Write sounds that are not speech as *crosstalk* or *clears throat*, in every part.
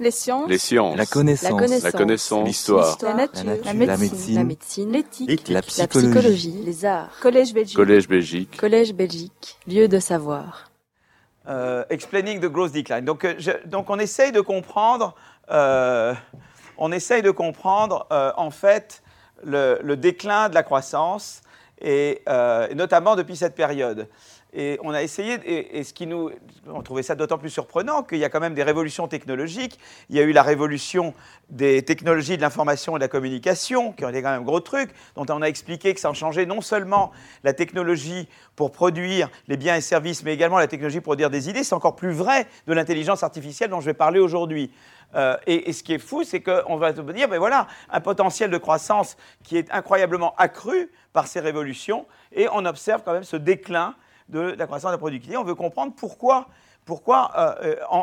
Les sciences. Les sciences. La connaissance. La connaissance. L'histoire. La nature. La nature. La La médecine. médecine. La médecine. L'éthique. La La psychologie. Les arts. Collège Belgique. Collège Belgique. Collège Belgique. Lieu de savoir. Euh, explaining the growth decline. Donc, euh, je- donc on essaye de comprendre, euh, on essaye de comprendre euh, en fait le, le déclin de la croissance et, euh, et notamment depuis cette période. Et on a essayé, et, ce qui nous, on trouvait ça d'autant plus surprenant qu'il y a quand même des révolutions technologiques. Il y a eu la révolution des technologies de l'information et de la communication, qui ont été quand même un gros trucs, dont on a expliqué que ça en changeait non seulement la technologie pour produire les biens et services, mais également la technologie pour produire des idées. C'est encore plus vrai de l'intelligence artificielle dont je vais parler aujourd'hui. Euh, et, et ce qui est fou, c'est qu'on va se dire, ben voilà, un potentiel de croissance qui est incroyablement accru par ces révolutions, et on observe quand même ce déclin de la croissance de la productivité. On veut comprendre pourquoi, pourquoi euh, euh,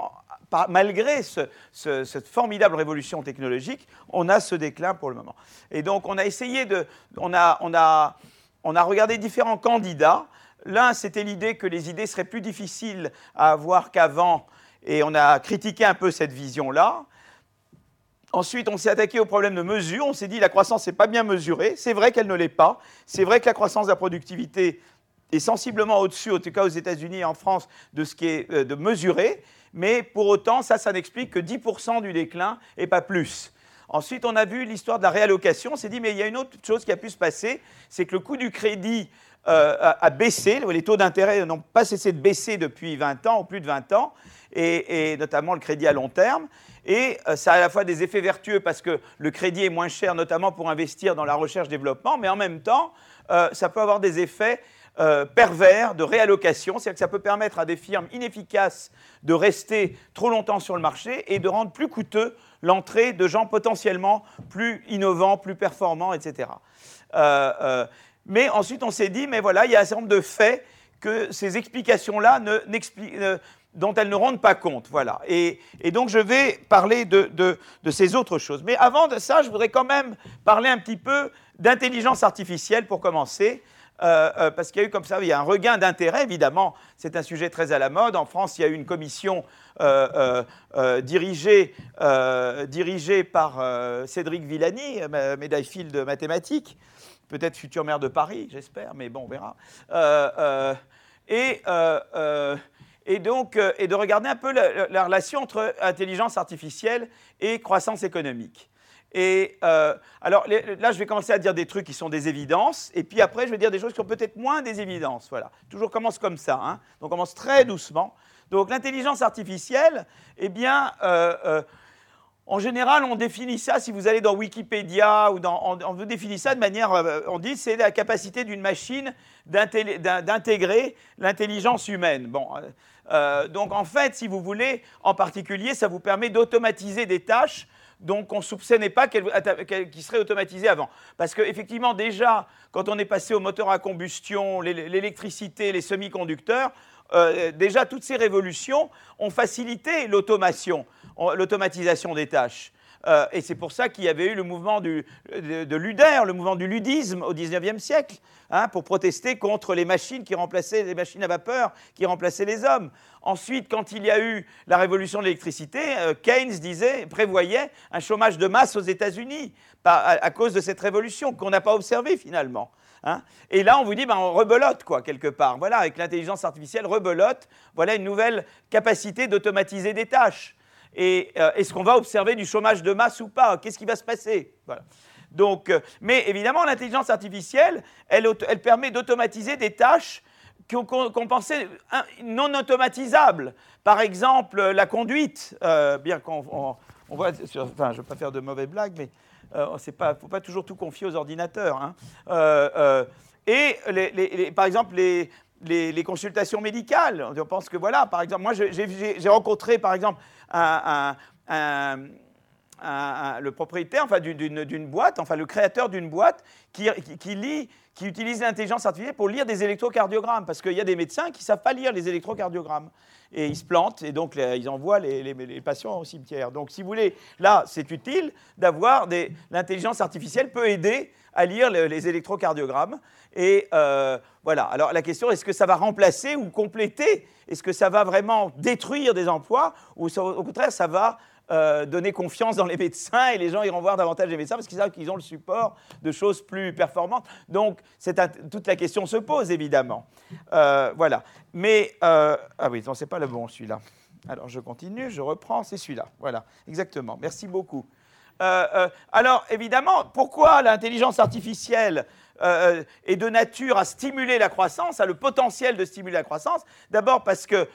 malgré ce- ce- cette formidable révolution technologique, on a ce déclin pour le moment. Et donc, on a essayé de. On a, on a, on a regardé différents candidats. L'un, c'était l'idée que les idées seraient plus difficiles à avoir qu'avant, et on a critiqué un peu cette vision-là. Ensuite, on s'est attaqué au problème de mesure. On s'est dit la croissance n'est pas bien mesurée. C'est vrai qu'elle ne l'est pas. C'est vrai que la croissance de la productivité est sensiblement au-dessus, en tout cas aux États-Unis et en France, de ce qui est euh, de mesuré. Mais pour autant, ça, ça n'explique que 10% du déclin et pas plus. Ensuite, on a vu l'histoire de la réallocation. On s'est dit, mais il y a une autre chose qui a pu se passer, c'est que le coût du crédit euh, a, baissé. Les taux d'intérêt n'ont pas cessé de baisser depuis 20 ans, ou plus de 20 ans, et, notamment le crédit à long terme. Et euh, ça a à la fois des effets vertueux parce que le crédit est moins cher, notamment pour investir dans la recherche-développement, mais en même temps, ça peut avoir des effets euh, pervers de réallocation, c'est-à-dire que ça peut permettre à des firmes inefficaces de rester trop longtemps sur le marché et de rendre plus coûteux l'entrée de gens potentiellement plus innovants, plus performants, etc. Euh, euh, mais ensuite, on s'est dit, mais voilà, il y a un certain nombre de faits que ces explications-là ne, ne- dont elles ne rendent pas compte. Voilà. Et, donc, je vais parler de- de ces autres choses. Mais avant de ça, je voudrais quand même parler un petit peu d'intelligence artificielle pour commencer. Euh, euh, parce qu'il y a eu comme ça, il y a un regain d'intérêt, évidemment, c'est un sujet très à la mode. En France, il y a eu une commission euh, dirigée, dirigée par Cédric Villani, médaille Field de mathématiques, peut-être futur maire de Paris, j'espère, mais bon, on verra. Et, donc, et de regarder un peu la relation entre intelligence artificielle et croissance économique. Et euh, alors là, je vais commencer à dire des trucs qui sont des évidences, et puis après, je vais dire des choses qui sont peut-être moins des évidences. Voilà. Toujours commence comme ça. hein. Donc, on commence très doucement. Donc, l'intelligence artificielle, eh bien, euh, euh, en général, on définit ça, si vous allez dans Wikipédia, ou dans, on, définit ça de manière, on dit c'est la capacité d'une machine d'intégrer l'intelligence humaine. Bon, donc en fait, si vous voulez, en particulier, ça vous permet d'automatiser des tâches donc on ne soupçonnait pas qu'elles- qu'ils seraient automatisées avant. Parce qu'effectivement, déjà, quand on est passé au moteur à combustion, l'é- l'électricité, les semi-conducteurs, euh, déjà toutes ces révolutions ont facilité l'automation, l'automatisation des tâches. Euh, et c'est pour ça qu'il y avait eu le mouvement de, de Luder, le mouvement du ludisme au XIXe siècle, hein, pour protester contre les machines qui remplaçaient les machines à vapeur, qui remplaçaient les hommes. Ensuite, quand il y a eu la révolution de l'électricité, euh, Keynes disait, prévoyait un chômage de masse aux États-Unis à cause de cette révolution qu'on n'a pas observée finalement. hein. Et là, on vous dit, ben, on rebelote, quoi, quelque part. Voilà, avec l'intelligence artificielle, rebelote, voilà une nouvelle capacité d'automatiser des tâches. Et euh, est-ce qu'on va observer du chômage de masse ou pas? Qu'est-ce qui va se passer? Donc, euh, mais évidemment, l'intelligence artificielle, elle, permet d'automatiser des tâches qu'on pensait hein, non automatisables. Par exemple, la conduite, euh, bien qu'on on- on voit, enfin, je ne veux pas faire de mauvaises blagues, mais il ne faut pas toujours tout confier aux ordinateurs. hein. Et les- par exemple, les, les- consultations médicales. On pense que voilà, par exemple, moi j'ai- rencontré par exemple le propriétaire enfin, d'une- boîte, enfin le créateur d'une boîte qui, lit, qui utilise l'intelligence artificielle pour lire des électrocardiogrammes, parce qu'il y a des médecins qui ne savent pas lire les électrocardiogrammes. Et ils se plantent, et donc ils envoient les, patients au cimetière. Donc si vous voulez, là, c'est utile d'avoir. L'intelligence artificielle peut aider à lire le- les électrocardiogrammes. Et euh, voilà, alors la question, est-ce que ça va remplacer ou compléter? Est-ce que ça va vraiment détruire des emplois? Ou au contraire, ça va euh, donner confiance dans les médecins et les gens iront voir davantage les médecins parce qu'ils savent qu'ils ont le support de choses plus performantes. Donc, toute la question se pose évidemment. Euh, voilà. Mais, ah oui, non, c'est pas le bon celui-là. Alors, je continue, je reprends, c'est celui-là. Voilà, exactement. Merci beaucoup. Alors, évidemment, pourquoi l'intelligence artificielle euh, est de nature à stimuler la croissance, a le potentiel de stimuler la croissance. D'abord parce qu'il euh,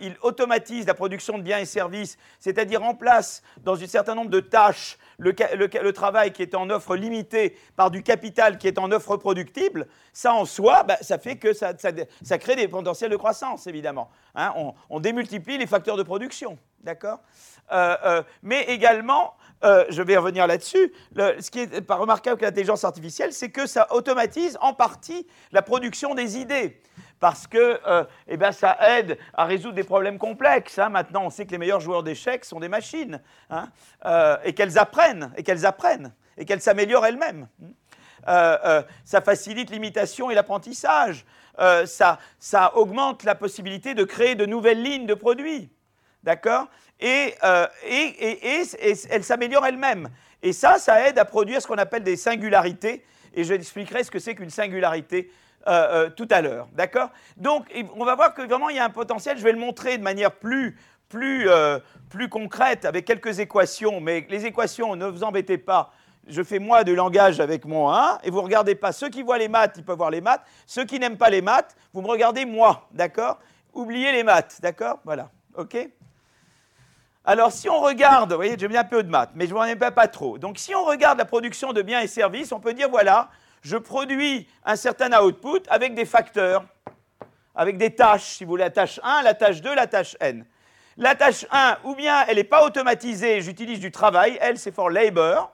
euh, automatise la production de biens et services, c'est-à-dire remplace dans un certain nombre de tâches le, travail qui est en offre limitée par du capital qui est en offre productible. Ça en soi, bah, ça fait que ça, crée des potentiels de croissance, évidemment. Hein. on, démultiplie les facteurs de production, d'accord? Mais également, euh, je vais revenir là-dessus. Ce qui est pas remarquable avec l'intelligence artificielle, c'est que ça automatise en partie la production des idées. Parce que euh, eh ben, ça aide à résoudre des problèmes complexes. Hein. Maintenant, on sait que les meilleurs joueurs d'échecs sont des machines. Hein. Euh, et qu'elles apprennent, et qu'elles apprennent, et qu'elles s'améliorent elles-mêmes. ça facilite l'imitation et l'apprentissage. Ça, ça augmente la possibilité de créer de nouvelles lignes de produits. D'accord? Euh, et, elle s'améliore elle-même. Et ça, ça aide à produire ce qu'on appelle des singularités. Et je expliquerai ce que c'est qu'une singularité euh, euh, tout à l'heure. D'accord? Donc, on va voir que vraiment, il y a un potentiel. Je vais le montrer de manière plus, plus, plus concrète avec quelques équations. Mais les équations, ne vous embêtez pas. Je fais moi du langage avec mon 1 et vous regardez pas. Ceux qui voient les maths, ils peuvent voir les maths. Ceux qui n'aiment pas les maths, vous me regardez moi. D'accord? Oubliez les maths. D'accord? Voilà. OK? Alors, si on regarde, vous voyez, j'aime bien un peu de maths, mais je ne m'en ai pas, pas trop. Donc, si on regarde la production de biens et services, on peut dire, voilà, je produis un certain output avec des facteurs, avec des tâches, si vous voulez, la tâche 1, la tâche 2, la tâche n. La tâche 1, ou bien elle n'est pas automatisée, j'utilise du travail, elle c'est for labor,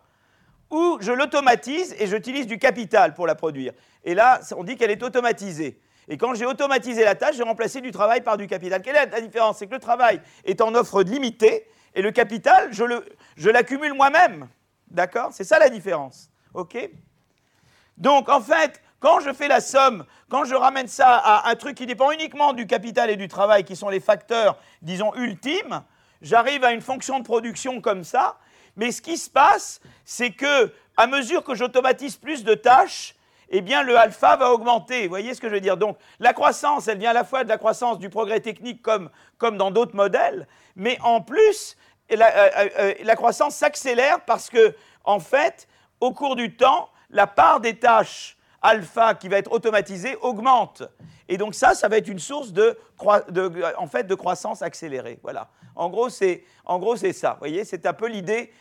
ou je l'automatise et j'utilise du capital pour la produire. Et là, on dit qu'elle est automatisée. Et quand j'ai automatisé la tâche, j'ai remplacé du travail par du capital. Quelle est la différence? C'est que le travail est en offre limitée et le capital, je l'accumule moi-même. D'accord? C'est ça la différence. OK? Donc, en fait, quand je fais la somme, quand je ramène ça à un truc qui dépend uniquement du capital et du travail, qui sont les facteurs, disons, ultimes, j'arrive à une fonction de production comme ça. Mais ce qui se passe, c'est que, à mesure que j'automatise plus de tâches, eh bien le alpha va augmenter. Vous voyez ce que je veux dire? Donc la croissance, elle vient à la fois de la croissance du progrès technique comme, comme dans d'autres modèles, mais en plus, la, euh, euh, euh, croissance s'accélère parce que, en fait, au cours du temps, la part des tâches alpha qui va être automatisée augmente. Et donc ça, ça va être une source de, en fait, de croissance accélérée. Voilà. En gros, c'est, en gros, c'est ça. Vous voyez, c'est un peu l'idée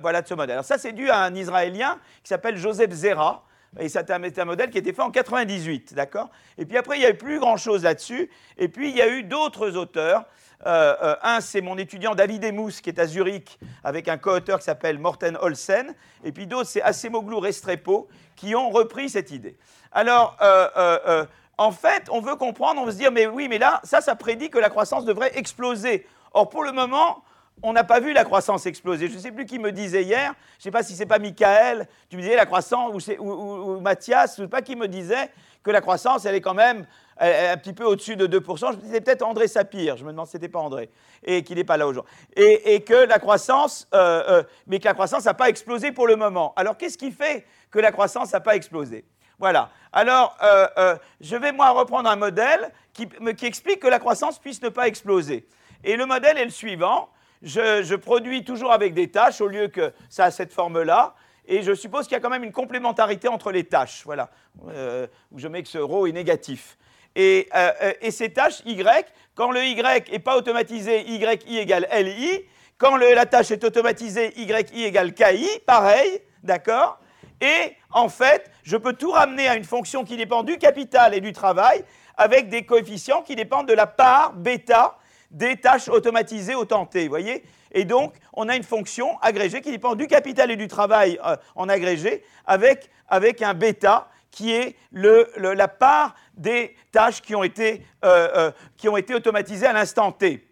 voilà, de ce modèle. Alors ça, c'est dû à un Israélien qui s'appelle Joseph Zera, et c'était un, modèle qui était fait en 98, d'accord? Et puis après, il n'y a eu plus grand-chose là-dessus. Et puis, il y a eu d'autres auteurs. Euh, euh, un, c'est mon étudiant David Emous, qui est à Zurich, avec un co-auteur qui s'appelle Morten Olsen. Et puis d'autres, c'est Acemoglu Restrepo, qui ont repris cette idée. Alors, euh, en fait, on veut comprendre, on veut se dire, mais oui, mais là, ça, ça prédit que la croissance devrait exploser. Or, pour le moment, on n'a pas vu la croissance exploser. Je ne sais plus qui me disait hier, je ne sais pas si c'est pas Michael, tu me disais la croissance, ou, Mathias, je ne sais pas qui me disait que la croissance, elle est quand même un petit peu au-dessus de 2%. Je me disais peut-être André Sapir, je me demande si c'était pas André, et qu'il n'est pas là aujourd'hui. Et, que la croissance, euh, euh, mais que la croissance n'a pas explosé pour le moment. Alors qu'est-ce qui fait que la croissance n'a pas explosé? Voilà. Alors, euh, je vais moi reprendre un modèle qui, qui explique que la croissance puisse ne pas exploser. Et le modèle est le suivant je, produis toujours avec des tâches au lieu que ça a cette forme-là. Et je suppose qu'il y a quand même une complémentarité entre les tâches, voilà, euh, où je mets que ce rho est négatif. Et, euh, et, ces tâches Y, quand le Y n'est pas automatisé, YI égale LI. Quand la tâche est automatisée, YI égale KI, pareil, d'accord Et en fait, je peux tout ramener à une fonction qui dépend du capital et du travail, avec des coefficients qui dépendent de la part bêta des tâches automatisées au temps t, voyez Et donc, on a une fonction agrégée qui dépend du capital et du travail euh, en agrégé avec, avec un bêta qui est la part des tâches qui ont été, euh, euh, qui ont été automatisées à l'instant t.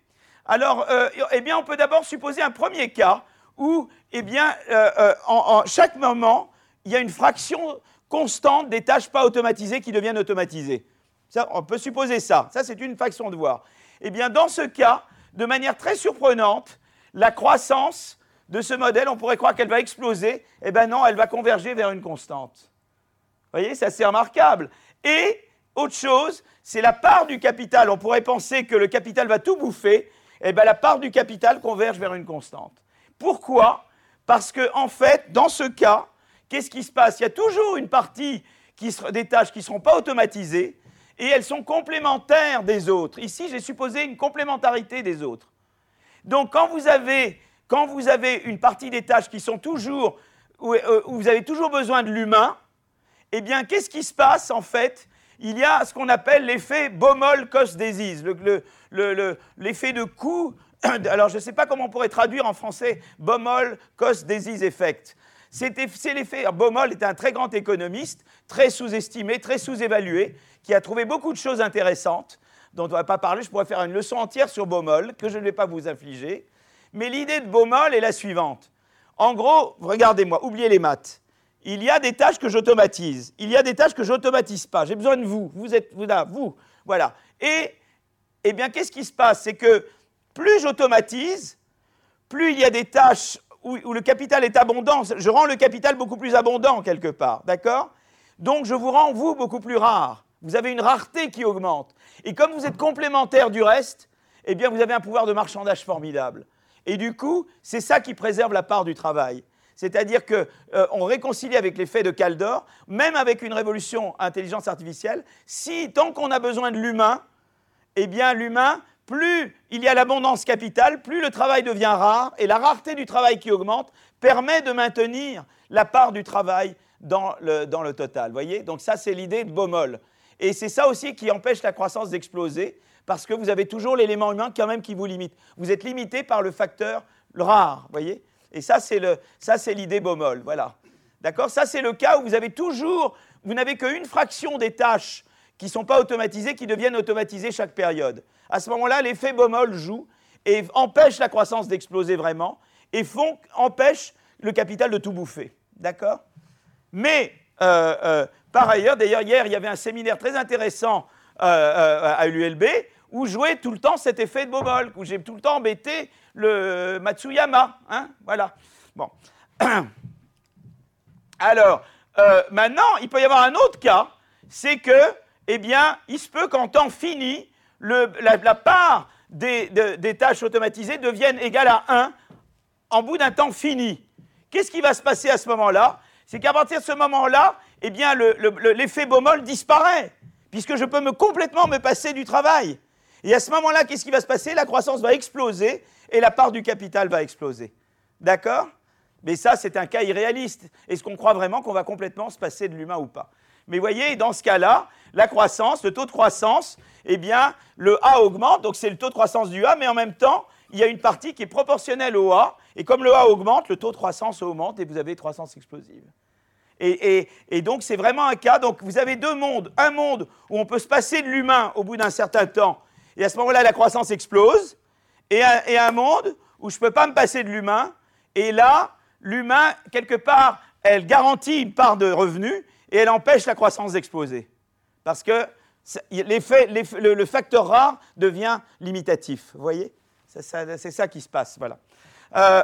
Alors, eh on peut d'abord supposer un premier cas où, eh bien, en, chaque moment, il y a une fraction constante des tâches pas automatisées qui deviennent automatisées. On peut supposer ça. Ça, c'est une façon de voir. Eh bien, dans ce cas, de manière très surprenante, la croissance de ce modèle, on pourrait croire qu'elle va exploser. Eh bien non, elle va converger vers une constante. Vous voyez, c'est assez remarquable. Et autre chose, c'est la part du capital. On pourrait penser que le capital va tout bouffer. Eh bien, la part du capital converge vers une constante. Pourquoi? Parce que, en fait, dans ce cas, qu'est-ce qui se passe? Il y a toujours une partie des tâches qui ne seront pas automatisées et elles sont complémentaires des autres. Ici, j'ai supposé une complémentarité des autres. Donc, quand vous avez, quand vous avez une partie des tâches qui sont toujours, où, euh, vous avez toujours besoin de l'humain, eh bien, qu'est-ce qui se passe en fait? Il y a ce qu'on appelle l'effet Baumol-Cost-Disease, l'effet de coût. *coughs* Alors, je ne sais pas comment on pourrait traduire en français Baumol-Cost-Disease Effect. C'est l'effet. Baumol est un très grand économiste, très sous-estimé, très sous-évalué, qui a trouvé beaucoup de choses intéressantes, dont on ne va pas parler. Je pourrais faire une leçon entière sur Baumol, que je ne vais pas vous infliger. Mais l'idée de Baumol est la suivante. En gros, regardez-moi, oubliez les maths. Il y a des tâches que j'automatise. Il y a des tâches que j'automatise pas. J'ai besoin de vous. Vous êtes vous, là, vous. Voilà. Et, eh bien, qu'est-ce qui se passe? C'est que plus j'automatise, plus il y a des tâches où, le capital est abondant, je rends le capital beaucoup plus abondant quelque part, d'accord? Donc je vous rends, vous, beaucoup plus rare. Vous avez une rareté qui augmente. Et comme vous êtes complémentaire du reste, eh bien vous avez un pouvoir de marchandage formidable. Et du coup, c'est ça qui préserve la part du travail. C'est-à-dire qu'on euh, réconcilie avec l'effet de Caldor, même avec une révolution intelligence artificielle, si tant qu'on a besoin de l'humain, eh bien l'humain plus il y a l'abondance capitale, plus le travail devient rare, et la rareté du travail qui augmente permet de maintenir la part du travail dans le, dans le total. Voyez? Donc ça, c'est l'idée de Baumol. Et c'est ça aussi qui empêche la croissance d'exploser, parce que vous avez toujours l'élément humain quand même qui vous limite. Vous êtes limité par le facteur rare, voyez? Et ça, c'est l'idée Baumol, voilà. D'accord? Ça, c'est le cas où vous avez toujours, vous n'avez qu'une fraction des tâches qui ne sont pas automatisées qui deviennent automatisées chaque période à ce moment-là, l'effet Baumol joue et empêche la croissance d'exploser vraiment et empêche le capital de tout bouffer. D'accord? Mais, par ailleurs, d'ailleurs, hier, il y avait un séminaire très intéressant euh, à l'ULB où jouait tout le temps cet effet de Baumol, où j'ai tout le temps embêté le Matsuyama. Hein voilà. *clears throat* Alors, maintenant, il peut y avoir un autre cas, c'est que, eh bien, il se peut qu'en temps fini, la, part des, tâches automatisées devienne égale à 1 en bout d'un temps fini. Qu'est-ce qui va se passer à ce moment-là? C'est qu'à partir de ce moment-là, eh bien, l'effet Baumol disparaît, puisque je peux me complètement me passer du travail. Et à ce moment-là, qu'est-ce qui va se passer? La croissance va exploser et la part du capital va exploser. D'accord? Mais ça, c'est un cas irréaliste. Est-ce qu'on croit vraiment qu'on va complètement se passer de l'humain ou pas? Mais voyez, dans ce cas-là, la croissance, le taux de croissance, eh bien, le A augmente, donc c'est le taux de croissance du A, mais en même temps, il y a une partie qui est proportionnelle au A, et comme le A augmente, le taux de croissance augmente, et vous avez croissance explosive. Et, donc, c'est vraiment un cas. Donc, vous avez deux mondes. Un monde où on peut se passer de l'humain au bout d'un certain temps, et à ce moment-là, la croissance explose, et un, monde où je ne peux pas me passer de l'humain, et là, l'humain, quelque part, elle garantit une part de revenus, et elle empêche la croissance d'exploser. Parce que le, facteur rare devient limitatif. Vous voyez? C'est ça, qui se passe. Voilà. Euh,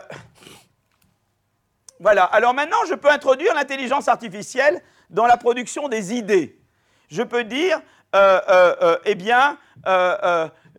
voilà. Alors maintenant, je peux introduire l'intelligence artificielle dans la production des idées. Je peux dire, euh, euh, eh bien,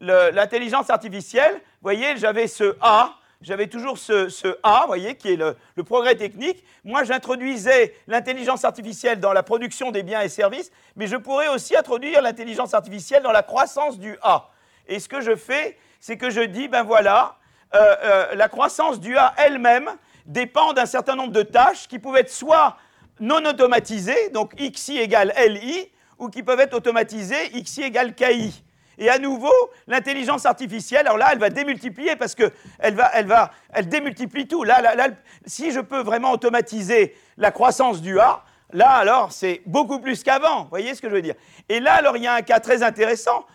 l'intelligence artificielle, vous voyez, j'avais ce A j'avais toujours ce, A, vous voyez, qui est le, progrès technique. Moi, j'introduisais l'intelligence artificielle dans la production des biens et services, mais je pourrais aussi introduire l'intelligence artificielle dans la croissance du A. Et ce que je fais, c'est que je dis, ben voilà, euh, euh, la croissance du A elle-même dépend d'un certain nombre de tâches qui peuvent être soit non automatisées, donc XI égale LI, ou qui peuvent être automatisées, XI égale KI. Et à nouveau, l'intelligence artificielle, alors là, elle va démultiplier parce qu'elle va, elle va, elle démultiplie tout. Là, là, si je peux vraiment automatiser la croissance du A, là, alors, c'est beaucoup plus qu'avant. Vous voyez ce que je veux dire? Et là, alors, il y a un cas très intéressant.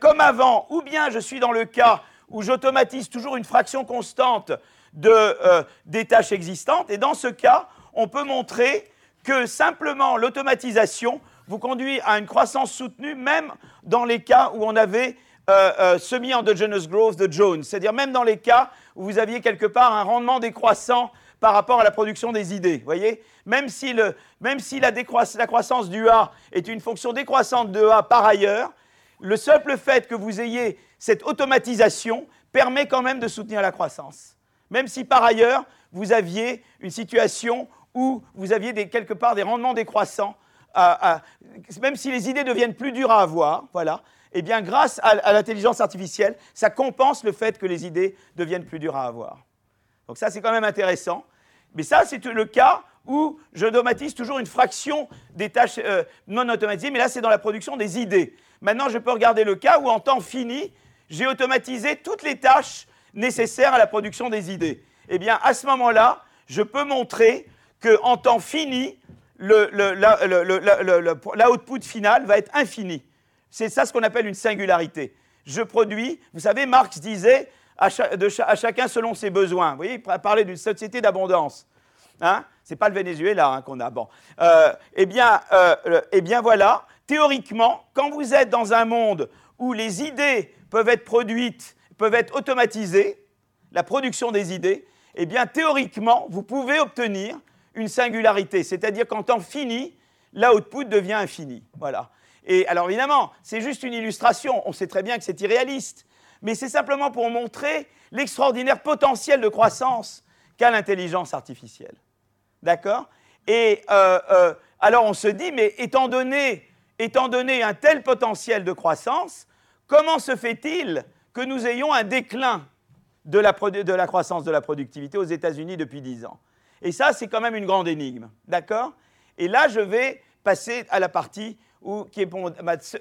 Comme avant, ou bien je suis dans le cas où j'automatise toujours une fraction constante euh, des tâches existantes. Et dans ce cas, on peut montrer que simplement l'automatisation vous conduit à une croissance soutenue, même dans les cas où on avait euh, euh, semi-endogenous growth de Jones. C'est-à-dire même dans les cas où vous aviez quelque part un rendement décroissant par rapport à la production des idées. voyez? Même si, le, même si la, la, croissance du A est une fonction décroissante de A par ailleurs, le simple fait que vous ayez cette automatisation permet quand même de soutenir la croissance. Même si par ailleurs, vous aviez une situation où vous aviez quelque part des rendements décroissants, même si les idées deviennent plus dures à avoir, voilà, eh bien grâce à, l'intelligence artificielle, ça compense le fait que les idées deviennent plus dures à avoir. Donc ça, c'est quand même intéressant. Mais ça, c'est le cas où je automatise toujours une fraction des tâches euh, non automatisées, mais là, c'est dans la production des idées. Maintenant, je peux regarder le cas où, en temps fini, j'ai automatisé toutes les tâches nécessaires à la production des idées. Eh bien, à ce moment-là, je peux montrer qu'en temps fini, l'output final va être infini. C'est ça ce qu'on appelle une singularité. Je produis, vous savez, Marx disait à, chacun selon ses besoins. Vous voyez, il parlait d'une société d'abondance. Hein Ce n'est pas le Venezuela hein, qu'on a. Bon. Euh, eh, bien, euh, eh bien voilà, théoriquement, quand vous êtes dans un monde où les idées peuvent être produites, peuvent être automatisées, la production des idées, eh bien théoriquement, vous pouvez obtenir une singularité, c'est-à-dire qu'en temps fini, l'output devient infini. Voilà. Et alors évidemment, c'est juste une illustration, on sait très bien que c'est irréaliste, mais c'est simplement pour montrer l'extraordinaire potentiel de croissance qu'a l'intelligence artificielle. D'accord? Et euh, euh, alors on se dit, mais étant donné, étant donné un tel potentiel de croissance, comment se fait-il que nous ayons un déclin de la, croissance de la productivité aux États-Unis depuis 10 ans Et ça, c'est quand même une grande énigme. D'accord? Et là, je vais passer à la partie est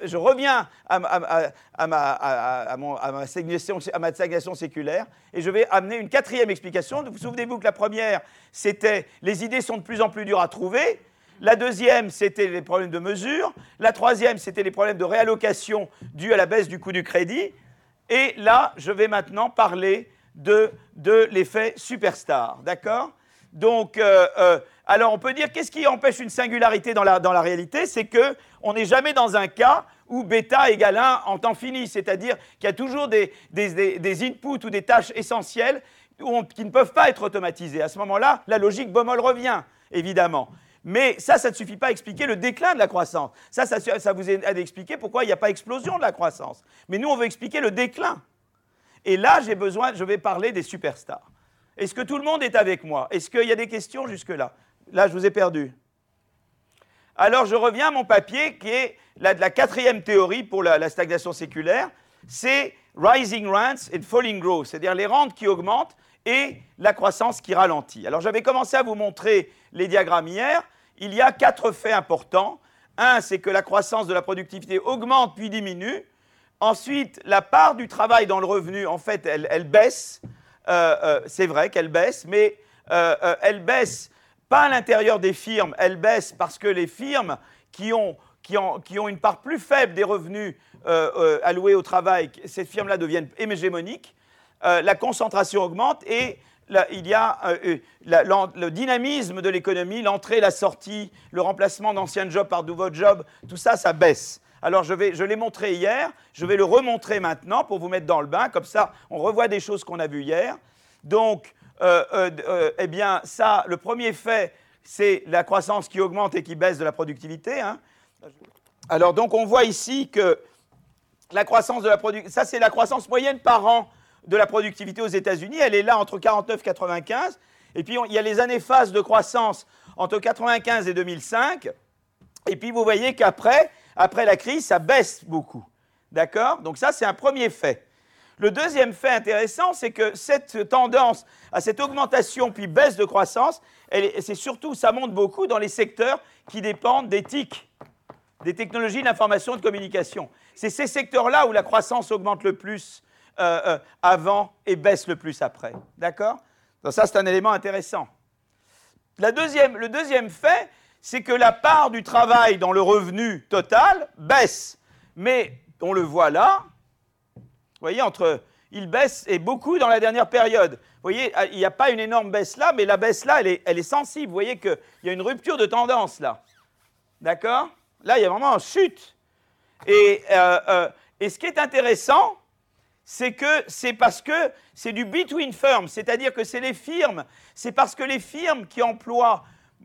je reviens à, ma, stagnation, séculaire et je vais amener une quatrième explication. Vous souvenez-vous que la première, c'était les idées sont de plus en plus dures à trouver. La deuxième, c'était les problèmes de mesure. La troisième, c'était les problèmes de réallocation dus à la baisse du coût du crédit. Et là, je vais maintenant parler de, l'effet superstar. D'accord? Donc, euh, euh, alors on peut dire qu'est-ce qui empêche une singularité dans la, dans réalité? C'est qu'on n'est jamais dans un cas où bêta égale 1 en temps fini, c'est-à-dire qu'il y a toujours des, des, inputs ou des tâches essentielles qui ne peuvent pas être automatisées. À ce moment-là, la logique Baumol revient, évidemment. Mais ça, ça ne suffit pas à expliquer le déclin de la croissance. Ça, ça, vous aide à expliquer pourquoi il n'y a pas explosion de la croissance. Mais nous, on veut expliquer le déclin. Et là, j'ai besoin, je vais parler des superstars. Est-ce que tout le monde est avec moi? Est-ce qu'il y a des questions jusque-là? Là, je vous ai perdu. Alors, je reviens à mon papier qui est la, la quatrième théorie pour la, stagnation séculaire. C'est rising rents and falling growth, c'est-à-dire les rentes qui augmentent et la croissance qui ralentit. Alors, j'avais commencé à vous montrer les diagrammes hier. Il y a quatre faits importants. Un, c'est que la croissance de la productivité augmente puis diminue. Ensuite, la part du travail dans le revenu, en fait, elle, baisse. Euh, euh, c'est vrai qu'elle baisse, mais euh, elle baisse pas à l'intérieur des firmes, elles baissent parce que les firmes qui ont, qui ont, qui ont une part plus faible des revenus alloués au travail, ces firmes-là deviennent hémégémoniques, euh, la concentration augmente et il y a le dynamisme de l'économie, l'entrée, la sortie, le remplacement d'anciens jobs par de nouveaux jobs, tout ça, ça baisse. Alors je, je l'ai montré hier, je vais le remontrer maintenant pour vous mettre dans le bain, comme ça on revoit des choses qu'on a vues hier. Donc euh, euh, euh, eh bien, ça, le premier fait, c'est la croissance qui augmente et qui baisse de la productivité. Hein. Alors, donc, on voit ici que la croissance de la productivité, ça, c'est la croissance moyenne par an de la productivité aux États-Unis. Elle est là entre 49 et 95. Et puis, il y a les années phases de croissance entre 95 et 2005. Et puis, vous voyez qu'après, après la crise, ça baisse beaucoup. D'accord? Donc, ça, c'est un premier fait. Le deuxième fait intéressant, c'est que cette tendance à cette augmentation puis baisse de croissance, c'est surtout, ça monte beaucoup dans les secteurs qui dépendent des TIC, des technologies d'information et de communication. C'est ces secteurs-là où la croissance augmente le plus euh, euh, avant et baisse le plus après. D'accord? Donc ça, c'est un élément intéressant. le deuxième fait, c'est que la part du travail dans le revenu total baisse. Mais on le voit là, vous voyez, entre il baisse et beaucoup dans la dernière période. Vous voyez, il n'y a pas une énorme baisse là, mais la baisse là, elle est, sensible. Vous voyez qu'il y a une rupture de tendance là. D'accord? Là, il y a vraiment une chute. Et, euh, et, ce qui est intéressant, c'est que c'est parce que c'est du between firms, c'est-à-dire que c'est les firmes, c'est parce que les firmes qui emploient,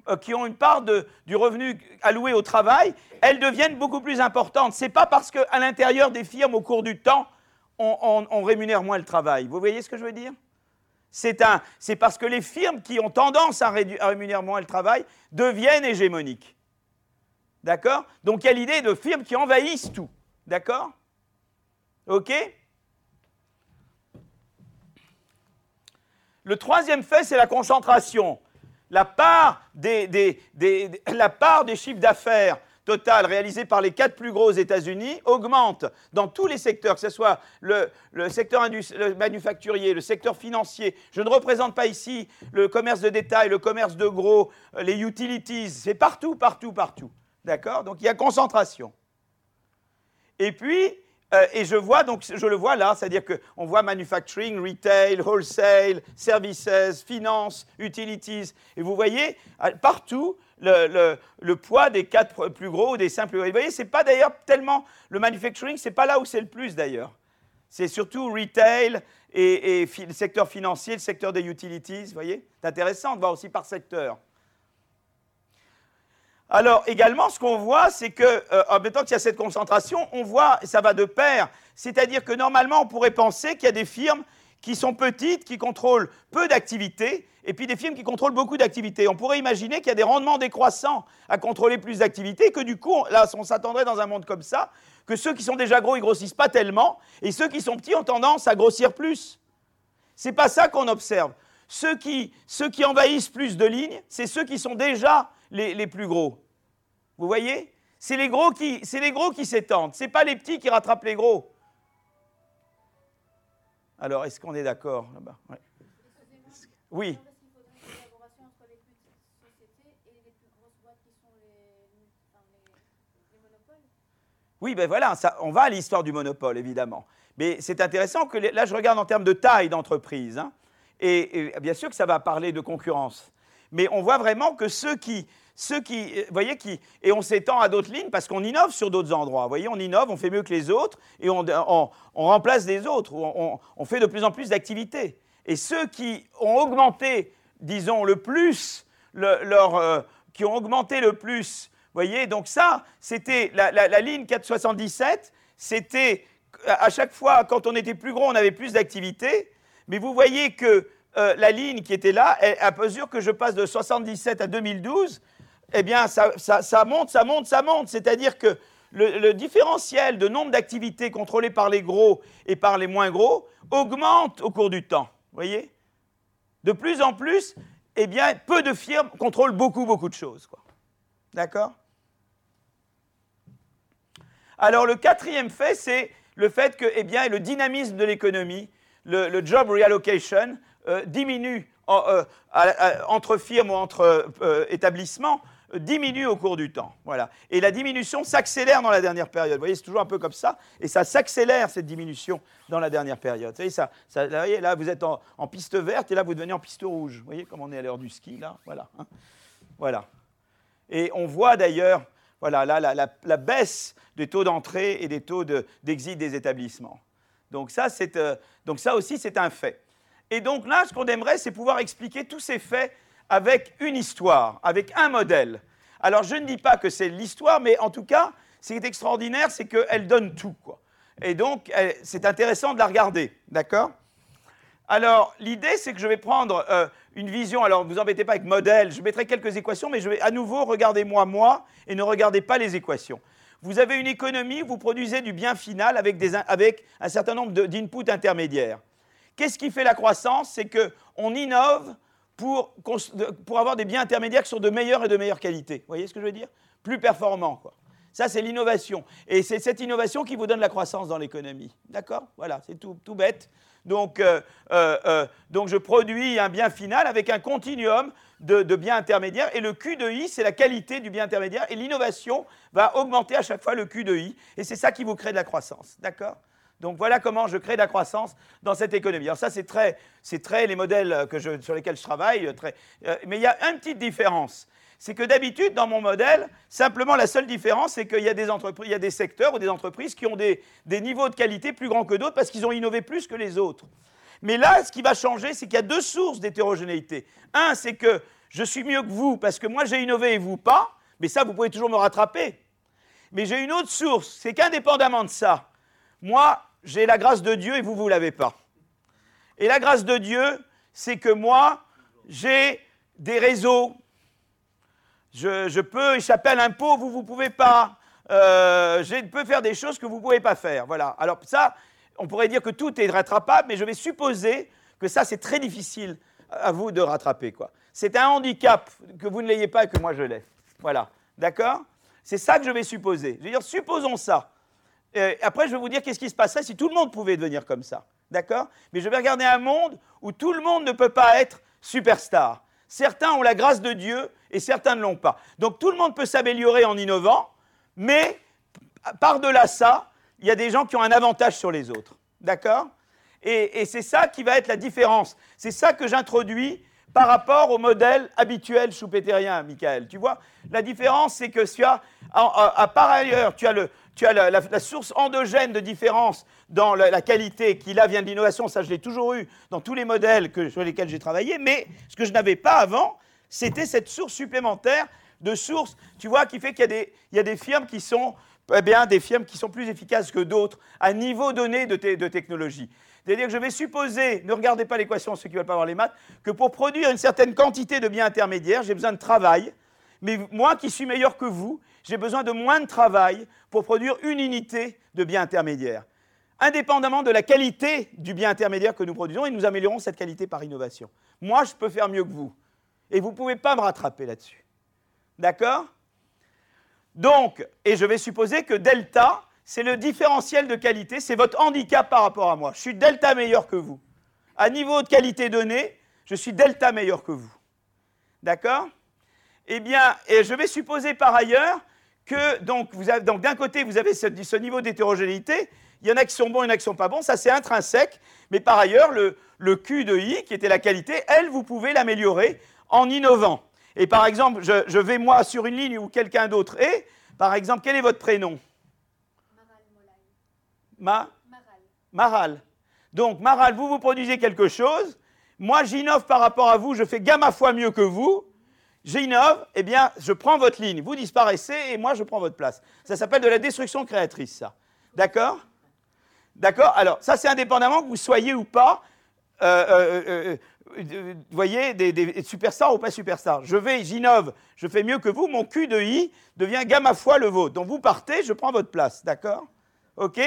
euh, qui ont une part du revenu alloué au travail, elles deviennent beaucoup plus importantes. C'est pas parce qu'à l'intérieur des firmes, au cours du temps, on, rémunère moins le travail. Vous voyez ce que je veux dire? C'est parce que les firmes qui ont tendance à, à rémunérer moins le travail deviennent hégémoniques. D'accord? Donc il y a l'idée de firmes qui envahissent tout. D'accord? OK? Le troisième fait, c'est la concentration. La part des, chiffres d'affaires total réalisés par les quatre plus gros États-Unis augmente dans tous les secteurs, que ce soit le, secteur manufacturier, le secteur financier. Je ne représente pas ici le commerce de détail, le commerce de gros, euh, les utilities. C'est partout, partout, partout. D'accord? Donc il y a concentration. Et puis, euh, et je vois, donc je le vois là, c'est-à-dire qu'on voit manufacturing, retail, wholesale, services, finance, utilities. Et vous voyez, euh, partout, le, poids des quatre plus gros ou des simples. Vous voyez, c'est pas d'ailleurs tellement le manufacturing, c'est pas là où c'est le plus d'ailleurs. C'est surtout retail et, le secteur financier, le secteur des utilities. Vous voyez, c'est intéressant de voir aussi par secteur. Alors également, ce qu'on voit, c'est que, euh, en même temps qu'il y a cette concentration, on voit, ça va de pair, c'est-à-dire que normalement, on pourrait penser qu'il y a des firmes qui sont petites, qui contrôlent peu d'activités, et puis des firmes qui contrôlent beaucoup d'activités. On pourrait imaginer qu'il y a des rendements décroissants à contrôler plus d'activités, que du coup, là, on s'attendrait dans un monde comme ça, que ceux qui sont déjà gros, ils grossissent pas tellement, et ceux qui sont petits ont tendance à grossir plus. C'est pas ça qu'on observe. Ceux qui, ceux qui envahissent plus de lignes, c'est ceux qui sont déjà les, plus gros. Vous voyez? C'est les gros qui, c'est les gros qui s'étendent. C'est pas les petits qui rattrapent les gros. Alors, est-ce qu'on est d'accord là-bas? Oui. Oui, ben voilà, on va à l'histoire du monopole, évidemment. Mais c'est intéressant que là, je regarde en termes de taille d'entreprise. Hein. et, bien sûr que ça va parler de concurrence. Mais on voit vraiment que ceux qui, ceux qui, euh, voyez, qui, et on s'étend à d'autres lignes parce qu'on innove sur d'autres endroits. Vous voyez, on innove, on fait mieux que les autres et on, remplace les autres. On, fait de plus en plus d'activités. Et ceux qui ont augmenté, disons, le plus, leur, euh, qui ont augmenté le plus, voyez, donc ça, c'était la, la, ligne 477, c'était à chaque fois, quand on était plus gros, on avait plus d'activités. Mais vous voyez que euh, la ligne qui était là, à mesure que je passe de 77 à 2012, eh bien, ça, monte, ça monte, ça monte. C'est-à-dire que le, différentiel de nombre d'activités contrôlées par les gros et par les moins gros augmente au cours du temps. Voyez? De plus en plus, eh bien, peu de firmes contrôlent beaucoup, beaucoup de choses. D'accord? Alors, le quatrième fait, c'est le fait que eh bien, le dynamisme de l'économie, le, job reallocation, euh, diminue euh, entre firmes ou entre euh, établissements diminue au cours du temps. Voilà. Et la diminution s'accélère dans la dernière période. Vous voyez, c'est toujours un peu comme ça. Et ça s'accélère, cette diminution, dans la dernière période. Vous voyez, ça, ça là, là, vous êtes en, piste verte et là, vous devenez en piste rouge. Vous voyez, comme on est à l'heure du ski, là. Voilà. Hein. voilà. Et on voit d'ailleurs, voilà, là, la, baisse des taux d'entrée et des taux d'exit des établissements. Donc ça, donc ça aussi, c'est un fait. Et donc là, ce qu'on aimerait, c'est pouvoir expliquer tous ces faits avec une histoire, avec un modèle. Alors je ne dis pas que c'est l'histoire, mais en tout cas, ce qui est extraordinaire, c'est qu'elle donne tout. Et donc, c'est intéressant de la regarder, d'accord? Alors, l'idée, c'est que je vais prendre euh, une vision, alors ne vous embêtez pas avec modèle, je mettrai quelques équations, mais je vais à nouveau regarder moi, et ne regardez pas les équations. Vous avez une économie, vous produisez du bien final avec un certain nombre d'inputs intermédiaires. Qu'est-ce qui fait la croissance? C'est qu'on innove pour, avoir des biens intermédiaires qui sont de meilleure et de meilleure qualité. Vous voyez ce que je veux dire? Plus performants, quoi. Ça, c'est l'innovation. Et c'est cette innovation qui vous donne la croissance dans l'économie. D'accord? Voilà, c'est tout, bête. Donc, euh, euh, euh, donc, je produis un bien final avec un continuum de, de biens intermédiaires. Et le Q de I, c'est la qualité du bien intermédiaire. Et l'innovation va augmenter à chaque fois le Q de I. Et c'est ça qui vous crée de la croissance. D'accord? Donc voilà comment je crée de la croissance dans cette économie. Alors ça, c'est très, très les modèles que je, sur lesquels je travaille. Très, euh, mais il y a une petite différence. c'est que d'habitude, dans mon modèle, simplement la seule différence, c'est qu'il y a des y a des secteurs ou des entreprises qui ont des, des niveaux de qualité plus grands que d'autres parce qu'ils ont innové plus que les autres. Mais là, ce qui va changer, c'est qu'il y a deux sources d'hétérogénéité. Un, c'est que je suis mieux que vous parce que moi j'ai innové et vous pas, mais ça, vous pouvez toujours me rattraper. Mais j'ai une autre source, c'est qu'indépendamment de ça, moi, j'ai la grâce de Dieu et vous, vous ne l'avez pas. Et la grâce de Dieu, c'est que moi, j'ai des réseaux. Je, peux échapper à l'impôt, vous, vous ne pouvez pas. Euh, je peux faire des choses que vous ne pouvez pas faire. Voilà. Alors ça, on pourrait dire que tout est rattrapable, mais je vais supposer que ça, c'est très difficile à vous de rattraper. Quoi. C'est un handicap que vous ne l'ayez pas et que moi je l'ai. Voilà. D'accord? C'est ça que je vais supposer. Je veux dire, supposons ça. Euh, après, je vais vous dire qu'est-ce qui se passerait si tout le monde pouvait devenir comme ça. D'accord? Mais je vais regarder un monde où tout le monde ne peut pas être superstar. Certains ont la grâce de Dieu et certains ne l'ont pas. Donc tout le monde peut s'améliorer en innovant, mais par-delà ça, il y a des gens qui ont un avantage sur les autres. D'accord? Et, c'est ça qui va être la différence. C'est ça que j'introduis par rapport au modèle habituel schumpeterien, Michael. Tu vois? La différence, c'est que tu as, à, par ailleurs, tu as, le, tu as la, source endogène de différence dans la, qualité qui, là, vient de l'innovation. Ça, je l'ai toujours eu dans tous les modèles sur lesquels j'ai travaillé. Mais ce que je n'avais pas avant, c'était cette source supplémentaire de source, tu vois, qui fait qu'il y, y, a des firmes qui sont eh bien, des firmes qui sont plus efficaces que d'autres à niveau donné de, de technologie. C'est-à-dire que je vais supposer, ne regardez pas l'équation, ceux qui ne veulent pas voir les maths, que pour produire une certaine quantité de biens intermédiaires, j'ai besoin de travail. Mais moi qui suis meilleur que vous, j'ai besoin de moins de travail pour produire une unité de biens intermédiaires. Indépendamment de la qualité du bien intermédiaire que nous produisons, et nous améliorons cette qualité par innovation. Moi, je peux faire mieux que vous. Et vous ne pouvez pas me rattraper là-dessus. D'accord? Donc, et je vais supposer que delta, c'est le différentiel de qualité, c'est votre handicap par rapport à moi. Je suis delta meilleur que vous. À niveau de qualité donnée, je suis delta meilleur que vous. D'accord? Eh bien, et je vais supposer par ailleurs que, donc, d'un côté, vous avez ce, ce niveau d'hétérogénéité, il y en a qui sont bons, il y en a qui ne sont pas bons, ça c'est intrinsèque, mais par ailleurs, le, le, Q de I, qui était la qualité, elle, vous pouvez l'améliorer en innovant. Et par exemple, je, je vais moi sur une ligne où quelqu'un d'autre est, par exemple, quel est votre prénom? Ma Maral. Maral. Donc, Maral, vous vous produisez quelque chose. Moi, j'innove par rapport à vous, je fais gamma fois mieux que vous. J'innove, eh bien, je prends votre ligne. Vous disparaissez et moi, je prends votre place. Ça s'appelle de la destruction créatrice, ça. D'accord? D'accord? Alors, ça, c'est indépendamment que vous soyez ou pas, euh, euh, euh, vous voyez, des, des, superstars ou pas superstars. Je vais, j'innove, je fais mieux que vous. Mon Q de I devient gamma fois le vôtre. Donc, vous partez, je prends votre place. D'accord? OK?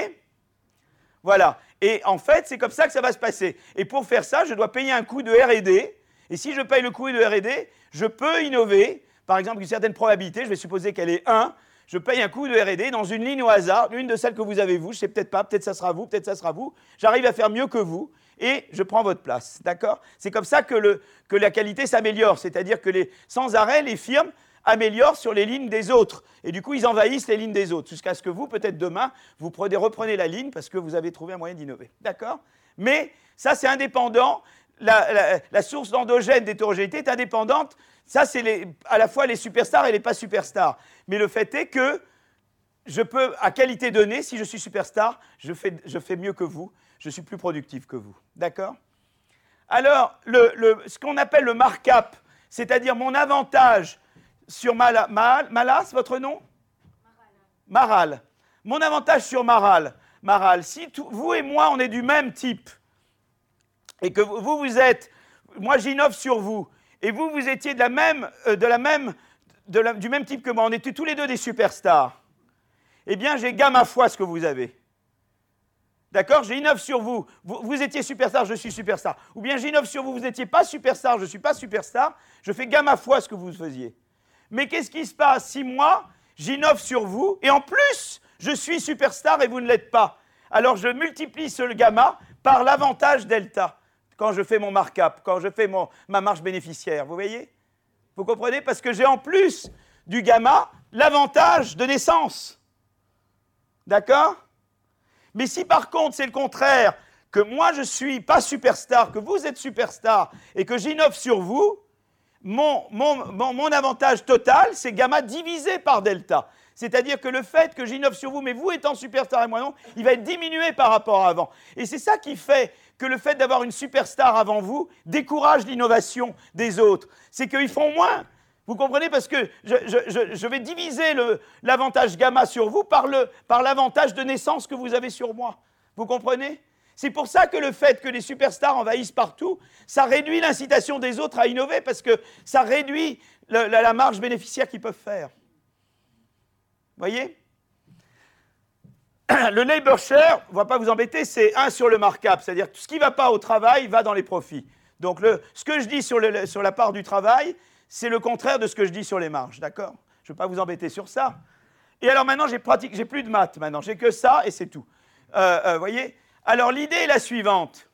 Voilà. Et en fait, c'est comme ça que ça va se passer. Et pour faire ça, je dois payer un coût de RD. Et si je paye le coût de RD, je peux innover. Par exemple, une certaine probabilité, je vais supposer qu'elle est 1. Je paye un coût de RD dans une ligne au hasard, l'une de celles que vous avez vous. Je sais peut-être pas, peut-être ça sera vous, peut-être ça sera vous. J'arrive à faire mieux que vous et je prends votre place. D'accord? C'est comme ça que, le, que la qualité s'améliore. C'est-à-dire que les, sans arrêt, les firmes améliorent sur les lignes des autres. Et du coup, ils envahissent les lignes des autres, jusqu'à ce que vous, peut-être demain, vous prenez, reprenez la ligne parce que vous avez trouvé un moyen d'innover. D'accord? Mais ça, c'est indépendant. La, source d'endogène d'hétérogénéité est indépendante. Ça, c'est à la fois les superstars et les pas superstars. Mais le fait est que je peux, à qualité donnée, si je suis superstar, je fais, mieux que vous, je suis plus productif que vous. D'accord? Alors, ce qu'on appelle le markup, c'est-à-dire mon avantage sur Mal, Malas, votre nom? Maral. Mon avantage sur Maral, Maral, si vous et moi, on est du même type, et que vous, vous êtes, moi j'innove sur vous, et vous, vous étiez de la même, euh, de la même, du même type que moi, on était tous les deux des superstars, eh bien j'ai gamma fois ce que vous avez. D'accord? J'innove sur vous. vous. vous. étiez superstar, je suis superstar. Ou bien j'innove sur vous, vous n'étiez pas superstar, je ne suis pas superstar. Je fais gamma fois ce que vous faisiez. Mais qu'est-ce qui se passe? Si moi, j'innove sur vous, et en plus, je suis superstar et vous ne l'êtes pas Alors je multiplie ce gamma par l'avantage delta quand je fais mon markup, quand je fais mon, ma marge bénéficiaire. Vous voyez? Vous comprenez? Parce que j'ai en plus du gamma l'avantage de naissance. D'accord? Mais si par contre c'est le contraire, que moi je suis pas superstar, que vous êtes superstar et que j'innove sur vous, mon, mon, avantage total, c'est gamma divisé par delta. C'est-à-dire que le fait que j'innove sur vous, mais vous étant superstar et moi non, il va être diminué par rapport à avant. Et c'est ça qui fait que le fait d'avoir une superstar avant vous décourage l'innovation des autres. C'est qu'ils font moins. Vous comprenez? Parce que je, vais diviser l'avantage gamma sur vous par l'avantage de naissance que vous avez sur moi. Vous comprenez? C'est pour ça que le fait que les superstars envahissent partout, ça réduit l'incitation des autres à innover parce que ça réduit la, marge bénéficiaire qu'ils peuvent faire. Voyez? *coughs* Le labor share, on ne va pas vous embêter, c'est 1 sur le markup, c'est-à-dire tout ce qui ne va pas au travail va dans les profits. Donc ce que je dis sur, sur la part du travail, c'est le contraire de ce que je dis sur les marges, d'accord? Je ne vais pas vous embêter sur ça. Et alors maintenant, j'ai pratique, j'ai plus de maths maintenant, j'ai que ça et c'est tout. Vous euh, euh, voyez? Alors l'idée est la suivante.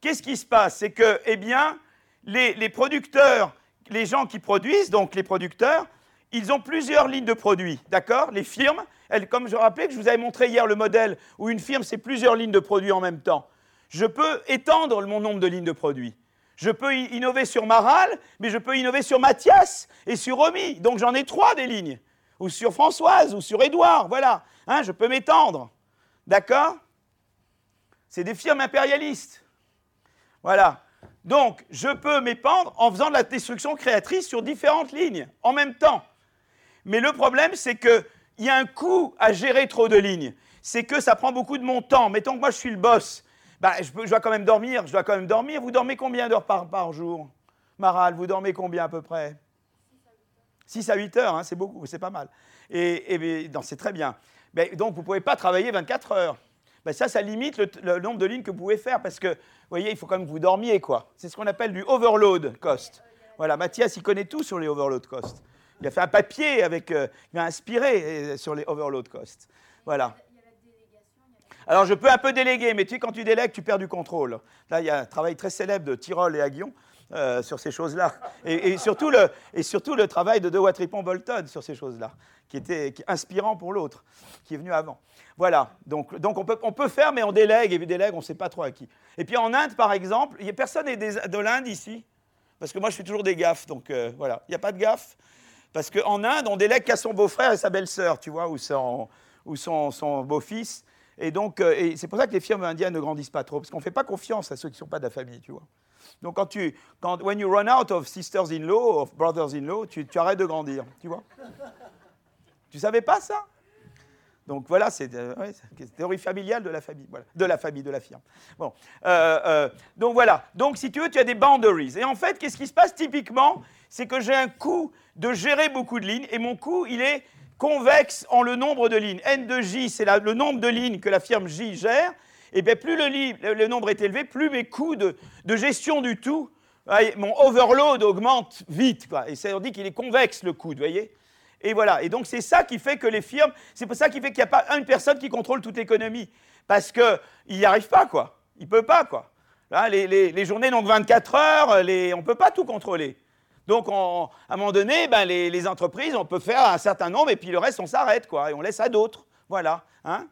Qu'est-ce qui se passe? C'est que, eh bien, les, producteurs, les gens qui produisent, donc les producteurs, ils ont plusieurs lignes de produits, d'accord? Les firmes, comme je rappelais que je vous avais montré hier le modèle où une firme, c'est plusieurs lignes de produits en même temps. Je peux étendre mon nombre de lignes de produits. Je peux innover sur Maral, mais je peux innover sur Mathias et sur Romy. Donc j'en ai trois des lignes. Ou sur Françoise, ou sur Édouard, voilà. Hein, je peux m'étendre. D'accord? C'est des firmes impérialistes. Voilà. Donc, je peux m'épandre en faisant de la destruction créatrice sur différentes lignes en même temps. Mais le problème, c'est qu'il y a un coût à gérer trop de lignes. C'est que ça prend beaucoup de mon temps. Mettons que moi, je suis le boss. Bah, je, dois quand même dormir. Je dois quand même dormir. Vous dormez combien d'heures par, jour Maral, vous dormez combien à peu près? 6 à 8 heures, hein, c'est beaucoup, c'est pas mal. Et, et c'est très bien. Mais, donc, vous ne pouvez pas travailler 24 heures. Ben ça, ça limite le, nombre de lignes que vous pouvez faire parce que, vous voyez, il faut quand même que vous dormiez, quoi. C'est ce qu'on appelle du overload cost. Voilà, Mathias, il connaît tout sur les overload cost. Il a fait un papier avec, euh, il a inspiré euh, sur les overload costs. Voilà. Alors, je peux un peu déléguer, mais tu sais, quand tu délègues, tu perds du contrôle. Là, il y a un travail très célèbre de Tyrol et Aguillon euh, sur ces choses-là. Et, surtout le, et surtout le travail de De Tripon Bolton sur ces choses-là, qui était inspirant pour l'autre, qui est venu avant. Voilà, donc, donc on, peut, on peut faire, mais on délègue, et délègue, on ne sait pas trop à qui. Et puis en Inde, par exemple, il y a personne de l'Inde ici, parce que moi je fais toujours des gaffes, donc euh, voilà, il n'y a pas de gaffe. Parce qu'en Inde, on délègue qu'à son beau-frère et sa belle-sœur, tu vois, ou son, ou son, beau-fils. Et donc, euh, c'est pour ça que les firmes indiennes ne grandissent pas trop, parce qu'on ne fait pas confiance à ceux qui ne sont pas de la famille, tu vois. Donc quand tu, quand, when you run out of sisters-in-law, of brothers-in-law, tu, arrêtes de grandir, tu vois. tu savais pas ça? Donc voilà, c'est euh, théorie familiale de la famille, de la famille, de la firme. Bon, euh, euh, donc voilà. Donc si tu veux, tu as des boundaries. Et en fait, qu'est-ce qui se passe typiquement? C'est que j'ai un coût de gérer beaucoup de lignes, et mon coût, il est convexe en le nombre de lignes. N de J, c'est le nombre de lignes que la firme J gère. Et bien plus le, le nombre est élevé, plus mes coûts de, gestion du tout, mon overload augmente vite. Et ça veut dire qu'il est convexe le coût, vous voyez et voilà. Et donc, c'est ça qui fait que les firmes, c'est pour ça qui fait qu'il n'y a pas une personne qui contrôle toute l'économie. Parce qu'il n'y arrive pas, quoi. Il ne peut pas, quoi. Là, les, journées n'ont que 24 heures, on ne peut pas tout contrôler. Donc, à un moment donné, ben, les, entreprises, on peut faire un certain nombre, et puis le reste, on s'arrête, quoi, et on laisse à d'autres. Voilà. Hein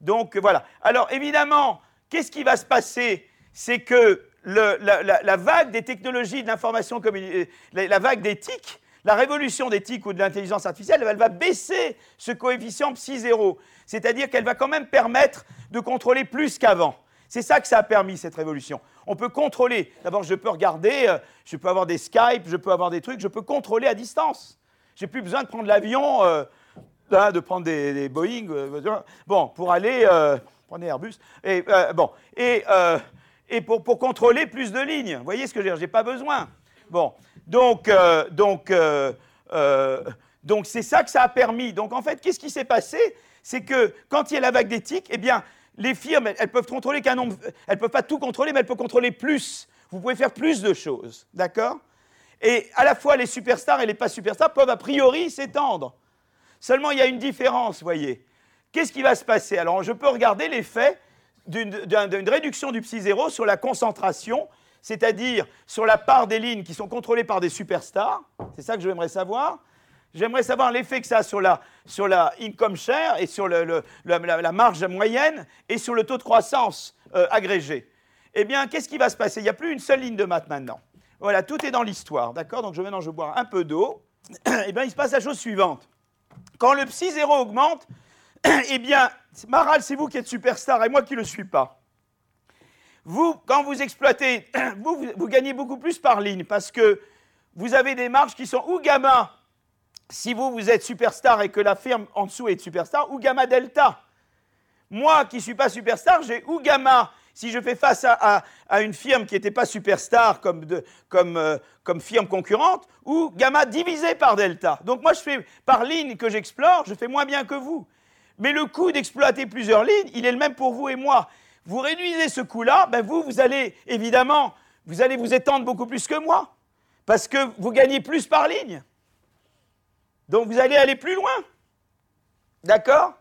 Donc, voilà. Alors, évidemment, qu'est-ce qui va se passer? C'est que la, vague des technologies de l'information, euh, la vague d'éthique, la révolution d'éthique ou de l'intelligence artificielle, elle va baisser ce coefficient psi 0. C'est-à-dire qu'elle va quand même permettre de contrôler plus qu'avant. C'est ça que ça a permis, cette révolution. On peut contrôler. D'abord, je peux regarder, euh, je peux avoir des Skype, je peux avoir des trucs, je peux contrôler à distance. J'ai plus besoin de prendre l'avion, euh, de prendre des, Boeing, euh, bon, pour aller, prenez Airbus, et bon, et, et pour, pour, contrôler plus de lignes. Vous voyez ce que je veux dire? J'ai pas besoin. Bon, donc, euh, donc, euh, euh, donc c'est ça que ça a permis. Donc en fait, qu'est-ce qui s'est passé? C'est que quand il y a la vague d'éthique, eh bien, les firmes, elles, peuvent contrôler qu'un nombre, elles peuvent pas tout contrôler, mais elles peuvent contrôler plus. Vous pouvez faire plus de choses, d'accord? Et à la fois les superstars et les pas superstars peuvent a priori s'étendre. Seulement, il y a une différence, voyez. Qu'est-ce qui va se passer? Alors, je peux regarder l'effet d'une réduction du psi 0 sur la concentration c'est-à-dire sur la part des lignes qui sont contrôlées par des superstars. C'est ça que j'aimerais savoir. J'aimerais savoir l'effet que ça a sur la, sur la income share et sur le, la, marge moyenne et sur le taux de croissance euh, agrégé. Eh bien, qu'est-ce qui va se passer? Il n'y a plus une seule ligne de maths maintenant. Voilà, tout est dans l'histoire, d'accord? Donc je, maintenant, je bois un peu d'eau. *coughs* Eh bien, il se passe la chose suivante. Quand le psi 0 augmente, *coughs* eh bien, Maral, c'est vous qui êtes superstar et moi qui ne le suis pas. Vous, quand vous exploitez, *coughs* vous, vous, vous gagnez beaucoup plus par ligne parce que vous avez des marges qui sont ou gamma, si vous, vous êtes superstar et que la firme en dessous est superstar, ou gamma delta. Moi qui ne suis pas superstar, j'ai ou gamma si je fais face à, une firme qui n'était pas superstar comme, euh, comme, firme concurrente, ou gamma divisé par delta. Donc moi, je fais par ligne que j'explore, je fais moins bien que vous. Mais le coût d'exploiter plusieurs lignes, il est le même pour vous et moi. Vous réduisez ce coût-là, ben vous, vous allez évidemment, vous allez vous étendre beaucoup plus que moi, parce que vous gagnez plus par ligne. Donc vous allez aller plus loin. D'accord?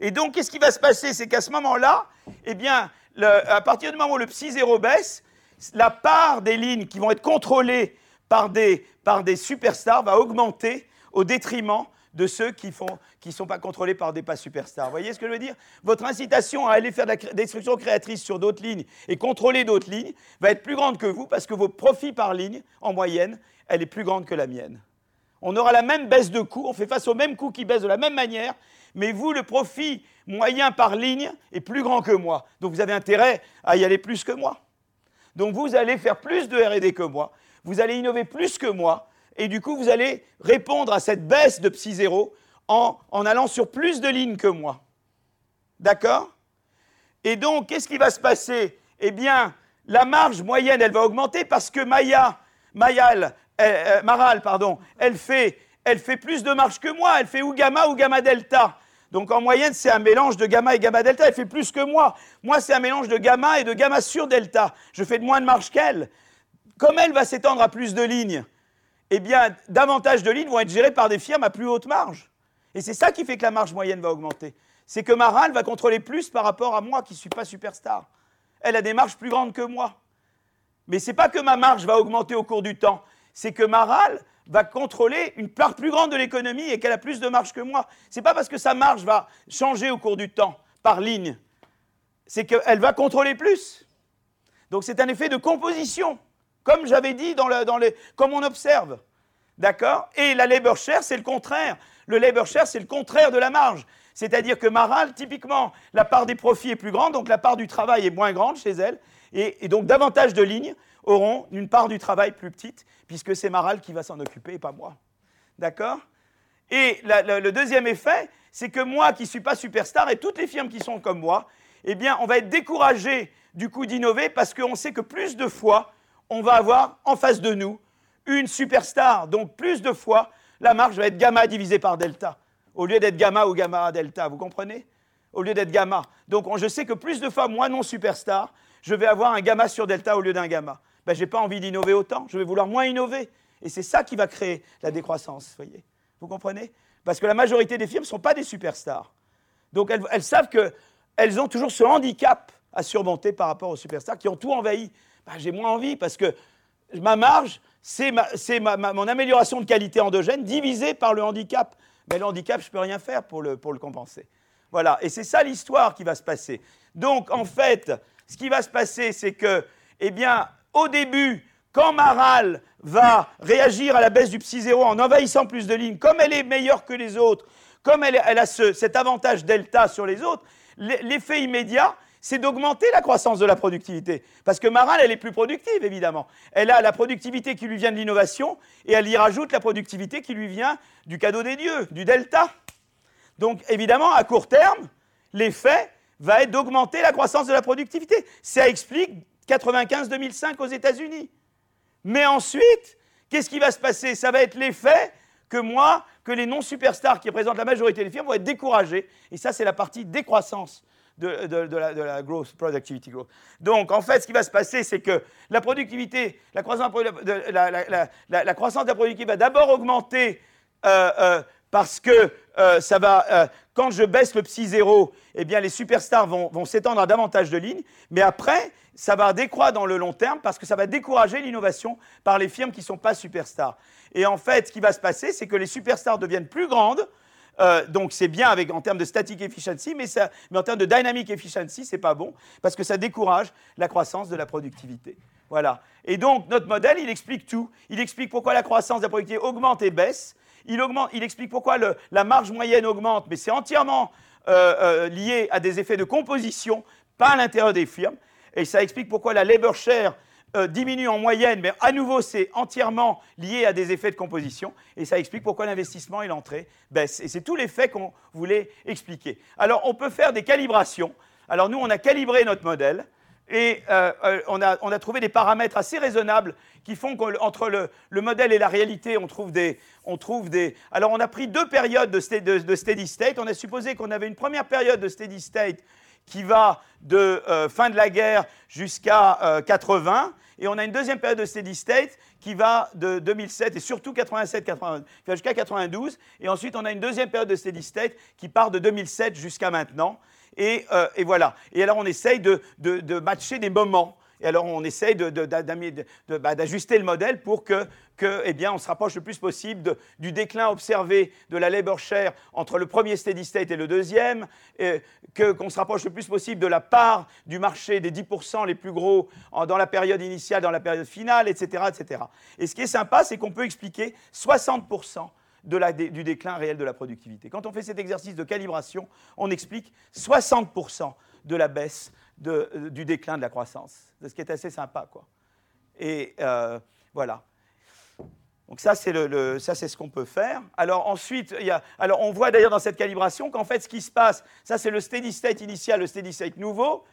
Et donc, qu'est-ce qui va se passer? C'est qu'à ce moment-là, eh bien, à partir du moment où le psi 0 baisse, la part des lignes qui vont être contrôlées par des, superstars va augmenter au détriment de ceux qui ne sont pas contrôlés par des pas superstars. Vous voyez ce que je veux dire? Votre incitation à aller faire de la destruction créatrice sur d'autres lignes et contrôler d'autres lignes va être plus grande que vous parce que vos profits par ligne, en moyenne, elle est plus grande que la mienne. On aura la même baisse de coût, on fait face au même coût qui baisse de la même manière, mais vous, le profit moyen par ligne est plus grand que moi. Donc vous avez intérêt à y aller plus que moi. Donc vous allez faire plus de RD que moi, vous allez innover plus que moi, et du coup vous allez répondre à cette baisse de Psi 0 en, en allant sur plus de lignes que moi. D'accord? Et donc, qu'est-ce qui va se passer? Eh bien, la marge moyenne, elle va augmenter parce que Maya, Mayal, euh, Maral, pardon, elle fait, plus de marge que moi, elle fait ou gamma ou gamma delta. Donc en moyenne, c'est un mélange de gamma et gamma delta. Elle fait plus que moi. Moi, c'est un mélange de gamma et de gamma sur delta. Je fais de moins de marge qu'elle. Comme elle va s'étendre à plus de lignes, eh bien, davantage de lignes vont être gérées par des firmes à plus haute marge. Et c'est ça qui fait que la marge moyenne va augmenter. C'est que Maral va contrôler plus par rapport à moi qui ne suis pas superstar. Elle a des marges plus grandes que moi. Mais ce n'est pas que ma marge va augmenter au cours du temps. C'est que Maral va contrôler une part plus grande de l'économie et qu'elle a plus de marge que moi. Ce n'est pas parce que sa marge va changer au cours du temps par ligne, c'est qu'elle va contrôler plus. Donc c'est un effet de composition, comme j'avais dit, dans les, comme on observe. D'accord? Et la labor share, c'est le contraire. Le labor share, c'est le contraire de la marge. C'est-à-dire que Maral, typiquement, la part des profits est plus grande, donc la part du travail est moins grande chez elle, et donc davantage de lignes auront une part du travail plus petite, puisque c'est Maral qui va s'en occuper et pas moi. D'accord? Et le deuxième effet, c'est que moi qui ne suis pas superstar et toutes les firmes qui sont comme moi, eh bien, on va être découragé du coup d'innover parce qu'on sait que plus de fois, on va avoir en face de nous une superstar. Donc plus de fois, la marge va être gamma divisée par delta, au lieu d'être gamma ou gamma delta. Vous comprenez? Au lieu d'être gamma. Donc je sais que plus de fois, moi non superstar, je vais avoir un gamma sur delta au lieu d'un gamma. Ben, je n'ai pas envie d'innover autant, je vais vouloir moins innover. Et c'est ça qui va créer la décroissance, voyez. Vous comprenez? Parce que la majorité des firmes ne sont pas des superstars. Donc elles, savent qu'elles ont toujours ce handicap à surmonter par rapport aux superstars qui ont tout envahi. Ben, j'ai moins envie parce que ma marge, c'est mon amélioration de qualité endogène divisée par le handicap. Mais le handicap, je ne peux rien faire pour le, pour le compenser. Voilà, et c'est ça l'histoire qui va se passer. Donc, en fait, ce qui va se passer, c'est que, eh bien, au début, quand Maral va réagir à la baisse du psi 0 en envahissant plus de lignes, comme elle est meilleure que les autres, comme elle, a cet avantage delta sur les autres, l'effet immédiat, c'est d'augmenter la croissance de la productivité. Parce que Maral, elle est plus productive, évidemment. Elle a la productivité qui lui vient de l'innovation, et elle y rajoute la productivité qui lui vient du cadeau des dieux, du delta. Donc, évidemment, à court terme, l'effet va être d'augmenter la croissance de la productivité. Ça explique 95-2005 aux États-Unis. Mais ensuite, qu'est-ce qui va se passer? Ça va être l'effet que moi, que les non-superstars qui représentent la majorité des firmes vont être découragés. Et ça, c'est la partie décroissance de, la, growth, productivity growth. Donc, en fait, ce qui va se passer, c'est que la productivité, la croissance, de la, la productivité va d'abord augmenter euh, euh, parce que euh, ça va, quand je baisse le psi 0, eh bien, les superstars vont, vont s'étendre à davantage de lignes. Mais après, ça va décroître dans le long terme parce que ça va décourager l'innovation par les firmes qui ne sont pas superstars. Et en fait, ce qui va se passer, c'est que les superstars deviennent plus grandes. Euh, donc c'est bien avec, en termes de static efficiency, mais, en termes de dynamic efficiency, c'est pas bon parce que ça décourage la croissance de la productivité. Voilà. Et donc, notre modèle, il explique tout. Il explique pourquoi la croissance de la productivité augmente et baisse. Il, explique pourquoi la marge moyenne augmente, mais c'est entièrement euh, euh, lié à des effets de composition, pas à l'intérieur des firmes. Et ça explique pourquoi la labor share euh, diminue en moyenne, mais à nouveau, c'est entièrement lié à des effets de composition. Et ça explique pourquoi l'investissement et l'entrée baissent. Et c'est tous les faits qu'on voulait expliquer. Alors, on peut faire des calibrations. Alors, nous, on a calibré notre modèle. Et euh, euh, on, a, trouvé des paramètres assez raisonnables qui font qu'entre le, le, modèle et la réalité, on trouve, des, on trouve des... Alors on a pris deux périodes de, steady state. On a supposé qu'on avait une première période de steady state qui va de euh, fin de la guerre jusqu'à 80. Et on a une deuxième période de steady state qui va de 2007 et surtout 87, 80, jusqu'à 92. Et ensuite, on a une deuxième période de steady state qui part de 2007 jusqu'à maintenant. Euh, et, voilà. Et alors on essaye de, matcher des moments. Et alors on essaye bah, d'ajuster le modèle pour que, eh bien, on se rapproche le plus possible du déclin observé de la labor share entre le premier steady state et le deuxième, qu'on se rapproche le plus possible de la part du marché des 10% les plus gros dans la période initiale, dans la période finale, etc. etc. Et ce qui est sympa, c'est qu'on peut expliquer 60% du déclin réel de la productivité. Quand on fait cet exercice de calibration, on explique 60% de la baisse euh, du déclin de la croissance. Ce qui est assez sympa. Quoi. Et euh, voilà. Donc ça, c'est le, ce qu'on peut faire. Alors ensuite, y a, alors on voit d'ailleurs dans cette calibration qu'en fait, ce qui se passe, ça c'est le steady state initial, le steady state nouveau.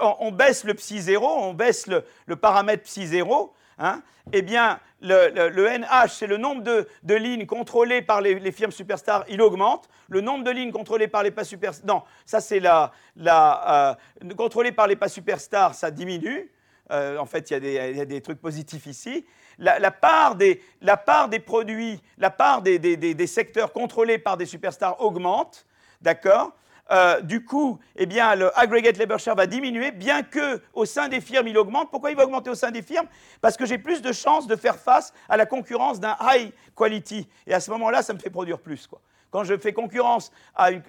On, baisse le psi 0, on baisse le, le paramètre psi 0. Hein, eh bien, le, NH, c'est le nombre de, lignes contrôlées par les, firmes superstars, il augmente. Le nombre de lignes contrôlées par les pas superstars, non, ça c'est la, la euh, contrôlées par les pas superstars, ça diminue. Euh, en fait, il y, a des trucs positifs ici. La, part, des, la part, des, produits, la part des, des secteurs contrôlés par des superstars augmente, d'accord? Euh, du coup, eh bien, le aggregate labor share va diminuer, bien que au sein des firmes, il augmente. Pourquoi il va augmenter au sein des firmes? Parce que j'ai plus de chances de faire face à la concurrence d'un high quality. Et à ce moment-là, ça me fait produire plus. Quand je fais concurrence,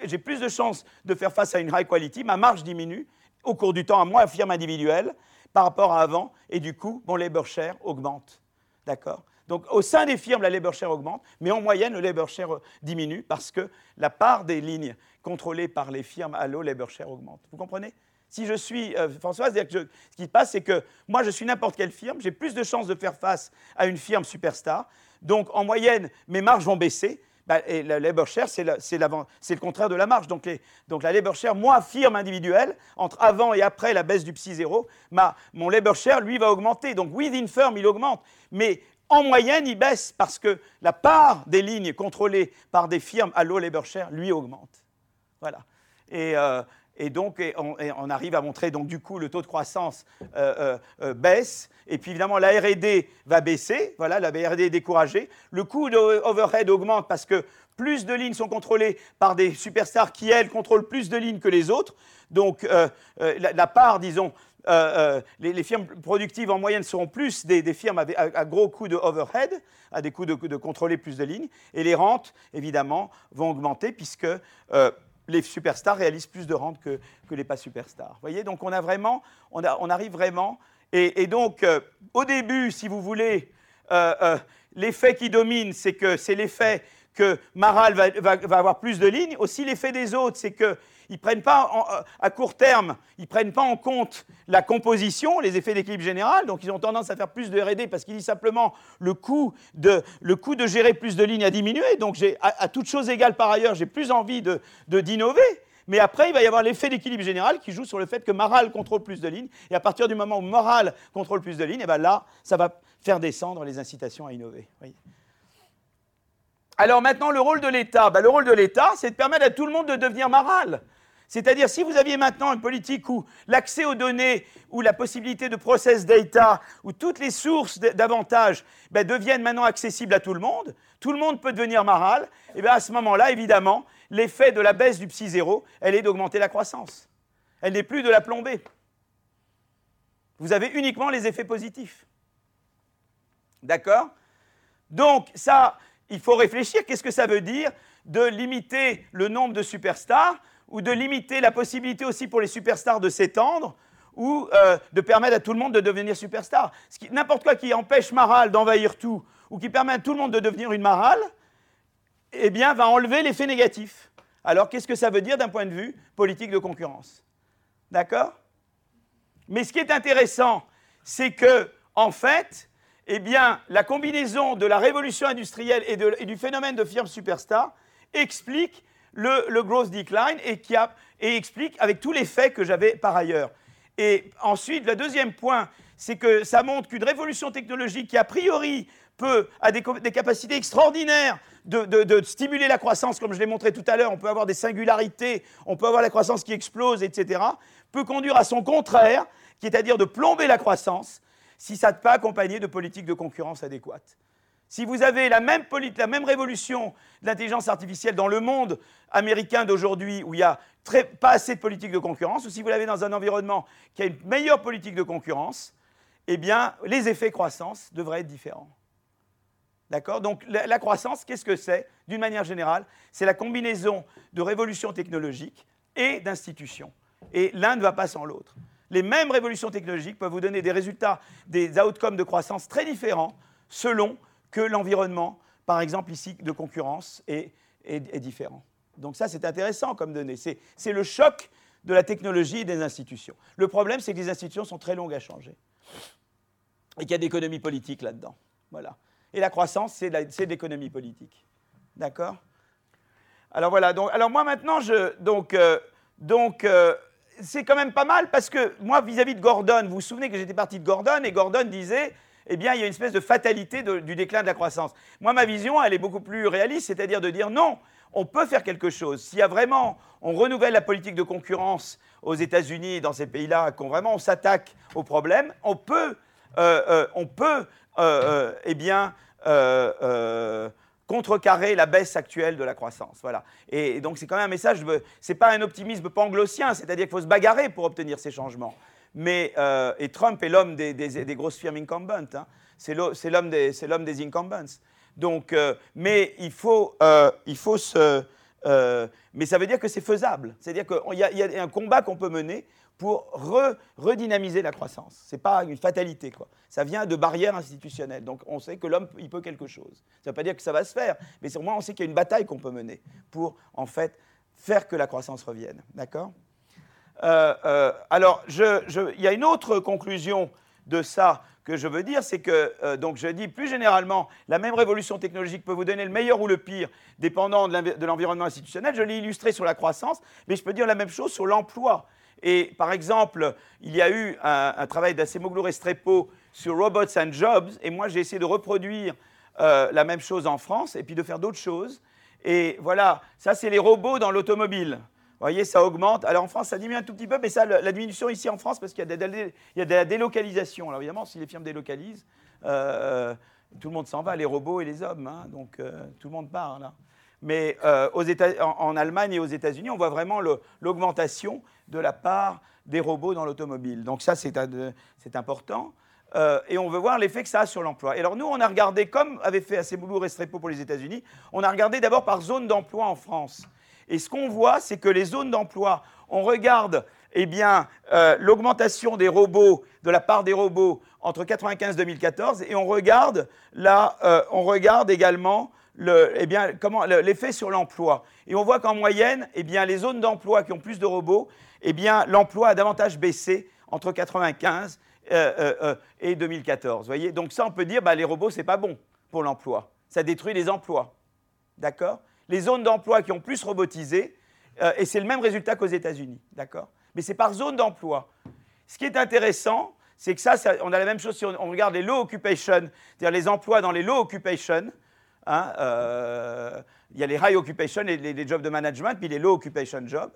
j'ai plus de chances de faire face à une high quality, ma marge diminue au cours du temps à moi, firme individuelle, par rapport à avant, et du coup, mon labor share augmente. D'accord? Donc au sein des firmes, la labor share augmente, mais en moyenne, le labor share diminue parce que la part des lignes contrôlées par les firmes low labor share augmente. Vous comprenez? Si je suis euh, Françoise, ce qui se passe, c'est que moi, je suis n'importe quelle firme, j'ai plus de chances de faire face à une firme superstar. Donc, en moyenne, mes marges vont baisser. Bah, et la labor share, c'est le contraire de la marge. Donc, donc, la labor share, moi, firme individuelle, entre avant et après la baisse du psi 0, mon labor share, lui, va augmenter. Donc, within firm, il augmente. Mais en moyenne, il baisse parce que la part des lignes contrôlées par des firmes à low labor share, lui, augmente. Voilà. Et, euh, donc, on, arrive à montrer, donc, du coup, le taux de croissance euh, euh, baisse. Et puis, évidemment, la RD va baisser. Voilà, la RD est découragée. Le coût d'overhead augmente parce que plus de lignes sont contrôlées par des superstars qui, elles, contrôlent plus de lignes que les autres. Donc, la, part, disons, les, firmes productives en moyenne seront plus des, firmes à, gros coûts de overhead, à des coûts de, contrôler plus de lignes, et les rentes, évidemment, vont augmenter puisque les superstars réalisent plus de rentes que, les pas superstars. Vous voyez, donc on a vraiment, on, arrive vraiment, et, donc au début, si vous voulez, l'effet qui domine, c'est que c'est l'effet que Maral va, avoir plus de lignes. Aussi, l'effet des autres, c'est qu'ils prennent pas euh, à court terme, ils prennent pas en compte la composition, les effets d'équilibre général. Donc, ils ont tendance à faire plus de R&D parce qu'ils disent simplement le coût de le coût de gérer plus de lignes a diminué. Donc, à, à toute chose égale par ailleurs, j'ai plus envie de d'innover. Mais après, il va y avoir l'effet d'équilibre général qui joue sur le fait que Maral contrôle plus de lignes. Et à partir du moment où Maral contrôle plus de lignes, et eh ben là, ça va faire descendre les incitations à innover. Alors maintenant, le rôle de l'État. Ben, le rôle de l'État, c'est de permettre à tout le monde de devenir maral. C'est-à-dire, si vous aviez maintenant une politique où l'accès aux données, ou la possibilité de process data, où toutes les sources d'avantages ben, deviennent maintenant accessibles à tout le monde, tout le monde peut devenir maral, et bien à ce moment-là, évidemment, l'effet de la baisse du psi zéro, elle est d'augmenter la croissance. Elle n'est plus de la plomber. Vous avez uniquement les effets positifs. D'accord? Donc, ça, il faut réfléchir, qu'est-ce que ça veut dire? De limiter le nombre de superstars ou de limiter la possibilité aussi pour les superstars de s'étendre ou euh, de permettre à tout le monde de devenir superstar. N'importe quoi qui empêche Maral d'envahir tout, ou qui permet à tout le monde de devenir une Maral, eh bien, va enlever l'effet négatif. Alors, qu'est-ce que ça veut dire d'un point de vue politique de concurrence? D'accord? Mais ce qui est intéressant, c'est que, en fait, eh bien, la combinaison de la révolution industrielle et, du phénomène de firme superstar explique le, growth decline et, qui explique avec tous les faits que j'avais par ailleurs. Et ensuite, le deuxième point, c'est que ça montre qu'une révolution technologique qui, a priori, peut, a des, capacités extraordinaires de, stimuler la croissance, comme je l'ai montré tout à l'heure, on peut avoir des singularités, on peut avoir la croissance qui explose, etc., peut conduire à son contraire, qui est à dire de plomber la croissance, si ça n'est pas accompagné de politiques de concurrence adéquates. Si vous avez la même, la même révolution de l'intelligence artificielle dans le monde américain d'aujourd'hui, où il n'y a pas assez de politique de concurrence, ou si vous l'avez dans un environnement qui a une meilleure politique de concurrence, eh bien, les effets croissance devraient être différents. D'accord? Donc, la, croissance, qu'est-ce que c'est? D'une manière générale, c'est la combinaison de révolutions technologiques et d'institutions. Et l'un ne va pas sans l'autre. Les mêmes révolutions technologiques peuvent vous donner des résultats, des outcomes de croissance très différents selon que l'environnement, par exemple ici, de concurrence est, différent. Donc ça, c'est intéressant comme donnée. C'est le choc de la technologie et des institutions. Le problème, c'est que les institutions sont très longues à changer. Et qu'il y a d'économie politique là-dedans. Voilà. Et la croissance, c'est de l'économie politique. D'accord? Alors voilà. Donc, alors moi maintenant, je, donc, euh, donc euh, c'est quand même pas mal parce que moi, vis-à-vis de Gordon, vous vous souvenez que j'étais parti de Gordon et Gordon disait eh bien, il y a une espèce de fatalité du déclin de la croissance. Moi, ma vision, elle est beaucoup plus réaliste, c'est-à-dire de dire non, on peut faire quelque chose. S'il y a vraiment, on renouvelle la politique de concurrence aux États-Unis et dans ces pays-là, qu'on vraiment on s'attaque au problème, on peut, euh, euh, on peut, euh, eh bien, contrecarrer la baisse actuelle de la croissance. Voilà. Et, donc c'est quand même un message, c'est pas un optimisme panglossien, c'est-à-dire qu'il faut se bagarrer pour obtenir ces changements. Mais, euh, et Trump est l'homme des, grosses firmes incumbentes. Hein. C'est l'homme des, incumbents. Donc, euh, mais il faut, euh, il faut se. mais ça veut dire que c'est faisable. C'est-à-dire qu'il y, a un combat qu'on peut mener pour redynamiser la croissance. Ce n'est pas une fatalité. Quoi. Ça vient de barrières institutionnelles. Donc on sait que l'homme, il peut quelque chose. Ça ne veut pas dire que ça va se faire, mais au moins on sait qu'il y a une bataille qu'on peut mener pour, en fait, faire que la croissance revienne. D'accord? Euh, euh, alors, il y a une autre conclusion de ça que je veux dire, c'est que, euh, donc je dis plus généralement, la même révolution technologique peut vous donner le meilleur ou le pire, dépendant de l'environnement institutionnel. Je l'ai illustré sur la croissance, mais je peux dire la même chose sur l'emploi. Et par exemple, il y a eu un, travail d'Acemoglu Restrepo sur Robots and Jobs, et moi j'ai essayé de reproduire la même chose en France, et puis de faire d'autres choses. Et voilà, ça c'est les robots dans l'automobile. Vous voyez, ça augmente. Alors en France, ça diminue un tout petit peu, mais ça, la diminution ici en France, parce qu'il y, a de la délocalisation. Alors évidemment, si les firmes délocalisent, euh, tout le monde s'en va, les robots et les hommes. Hein. donc euh, tout le monde part là. Mais euh, en, Allemagne et aux États-Unis, on voit vraiment l'augmentation de la part des robots dans l'automobile. Donc ça, c'est important. et on veut voir l'effet que ça a sur l'emploi. Et alors nous, on a regardé, comme avait fait Aceboulou Restrepo pour les États-Unis, on a regardé d'abord par zone d'emploi en France. Et ce qu'on voit, c'est que les zones d'emploi, on regarde eh euh, l'augmentation des robots, de la part des robots entre 1995 et 2014, et on regarde, là, euh, on regarde également eh l'effet sur l'emploi. Et on voit qu'en moyenne, eh les zones d'emploi qui ont plus de robots, l'emploi a davantage baissé entre 1995 euh, et 2014. Voyez Donc ça, on peut dire, bah, les robots, ce n'est pas bon pour l'emploi. Ça détruit les emplois. D'accord? Les zones d'emploi qui ont plus robotisé, euh, et c'est le même résultat qu'aux États-Unis, d'accord? Mais c'est par zone d'emploi. Ce qui est intéressant, c'est que ça, on a la même chose si on, regarde les low occupation, c'est-à-dire les emplois dans les low occupation. Hein, euh, il y a les high occupation, les, les, jobs de management, puis les low occupation jobs.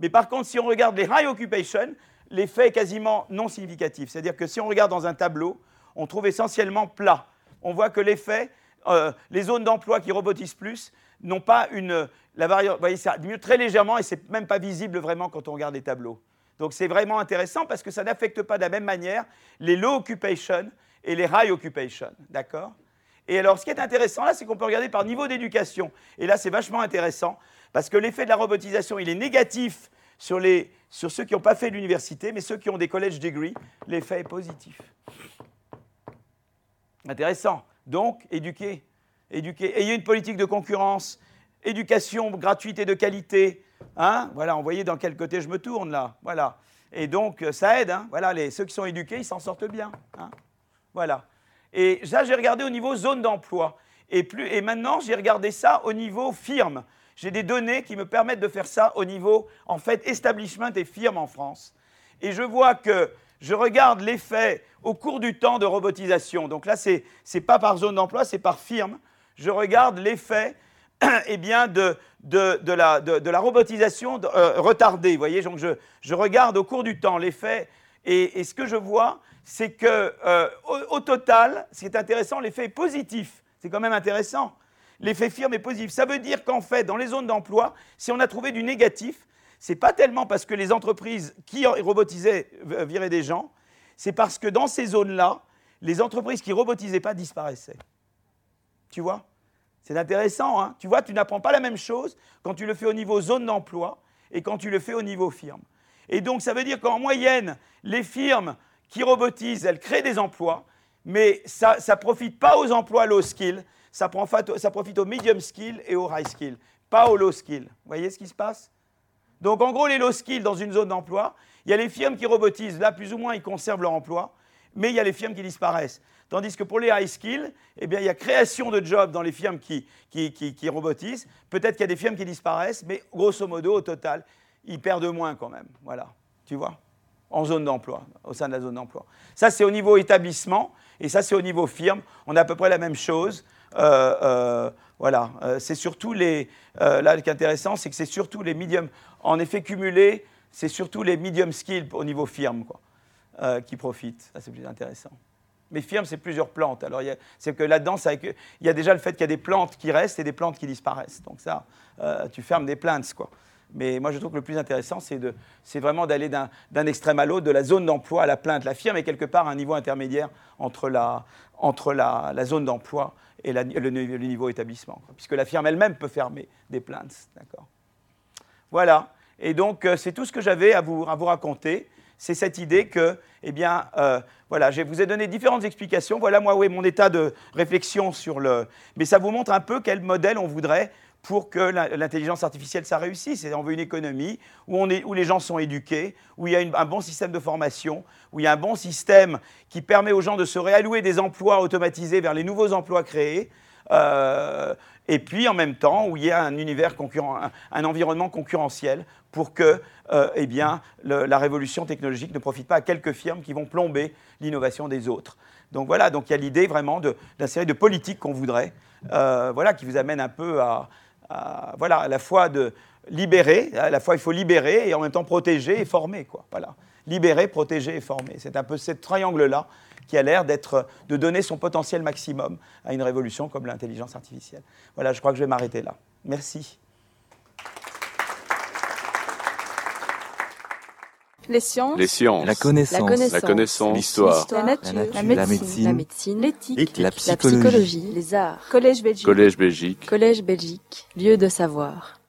Mais par contre, si on regarde les high occupation, l'effet est quasiment non significatif. C'est-à-dire que si on regarde dans un tableau, on trouve essentiellement plat. On voit que l'effet, euh, les zones d'emploi qui robotisent plus, n'ont pas une. La vous voyez, ça diminue très légèrement et c'est même pas visible vraiment quand on regarde les tableaux. Donc c'est vraiment intéressant parce que ça n'affecte pas de la même manière les low occupation et les high occupation. D'accord? Et alors ce qui est intéressant là, c'est qu'on peut regarder par niveau d'éducation. Et là, c'est vachement intéressant parce que l'effet de la robotisation, il est négatif sur, les, sur ceux qui n'ont pas fait l'université, mais ceux qui ont des college degrees, l'effet est positif. Intéressant. Donc, éduquer, éduquer. Ayez une politique de concurrence, éducation gratuite et de qualité. Hein voilà, on voyez dans quel côté je me tourne là. Voilà. Et donc, ça aide. Hein voilà, ceux qui sont éduqués, ils s'en sortent bien. Hein voilà. Et ça, j'ai regardé au niveau zone d'emploi. Et, et maintenant, j'ai regardé ça au niveau firme. J'ai des données qui me permettent de faire ça au niveau, en fait, establishment et firme en France. Et je vois que je regarde l'effet au cours du temps de robotisation. Donc là, ce n'est pas par zone d'emploi, c'est par firme. Je regarde l'effet *clears throat* eh bien, de, de, la, de, la, robotisation euh, retardée. Vous voyez, donc je, je, regarde au cours du temps l'effet. Et, ce que je vois, c'est que euh, au, total, ce qui est intéressant, l'effet est positif. C'est quand même intéressant. L'effet firme est positif. Ça veut dire qu'en fait, dans les zones d'emploi, si on a trouvé du négatif, ce n'est pas tellement parce que les entreprises qui robotisaient viraient des gens, c'est parce que dans ces zones-là, les entreprises qui robotisaient pas disparaissaient. Tu vois? C'est intéressant, hein Tu vois, tu n'apprends pas la même chose quand tu le fais au niveau zone d'emploi et quand tu le fais au niveau firme. Et donc, ça veut dire qu'en moyenne, les firmes qui robotisent, elles créent des emplois, mais ça ne profite pas aux emplois low skill, ça, profite aux medium skill et aux high skill, pas aux low skill. Vous voyez ce qui se passe? Donc en gros, les low skill dans une zone d'emploi, il y a les firmes qui robotisent, là plus ou moins ils conservent leur emploi, mais il y a les firmes qui disparaissent. Tandis que pour les high skill, eh il y a création de jobs dans les firmes qui, robotisent. Peut-être qu'il y a des firmes qui disparaissent, mais grosso modo, au total, ils perdent moins quand même. Voilà, tu vois? En zone d'emploi, au sein de la zone d'emploi. Ça, c'est au niveau établissement, et ça, c'est au niveau firme. On a à peu près la même chose. Euh, euh, voilà, euh, c'est surtout les. là, ce qui est intéressant, c'est que c'est surtout les medium. En effet cumulé, c'est surtout les medium skills au niveau firme qui profitent. Ça, c'est plus intéressant. Mais firme, c'est plusieurs plantes. Alors, c'est que là-dedans, il y a déjà le fait qu'il y a des plantes qui restent et des plantes qui disparaissent. Donc, ça, tu fermes des plantes, quoi. Mais moi, je trouve que le plus intéressant, c'est vraiment d'aller d'un extrême à l'autre, de la zone d'emploi à la plainte. La firme est quelque part un niveau intermédiaire entre la, entre la, zone d'emploi et le, niveau établissement, puisque la firme elle-même peut fermer des plaintes. Voilà. Et donc, euh, c'est tout ce que j'avais à vous, à vous raconter. C'est cette idée que, eh bien, euh, voilà, je vous ai donné différentes explications. Voilà, moi, oui, mon état de réflexion sur le. Mais ça vous montre un peu quel modèle on voudrait pour que l'intelligence artificielle, ça réussisse. on veut une économie où, on est, où, les gens sont éduqués, où il y a un bon système de formation, où il y a un bon système qui permet aux gens de se réallouer des emplois automatisés vers les nouveaux emplois créés. Euh, et puis en même temps où il y a un univers concurrent, un, environnement concurrentiel pour que euh, eh bien, la révolution technologique ne profite pas à quelques firmes qui vont plomber l'innovation des autres. Donc voilà, donc il y a l'idée vraiment d'une série de politiques qu'on voudrait, euh, voilà, qui vous amène un peu à, voilà, à la fois de libérer, à la fois il faut libérer et en même temps protéger et former. Quoi. Voilà. Libérer, protéger et former. C'est un peu ce triangle-là qui a l'air d'être, de donner son potentiel maximum à une révolution comme l'intelligence artificielle. Voilà, je crois que je vais m'arrêter là. Merci. Les sciences. Les sciences. La connaissance. La connaissance. L'histoire. La, nature. La, médecine. L'éthique. La, psychologie. Les arts. Collège Belgique. Collège Belgique. Collège Belgique. Lieu de savoir.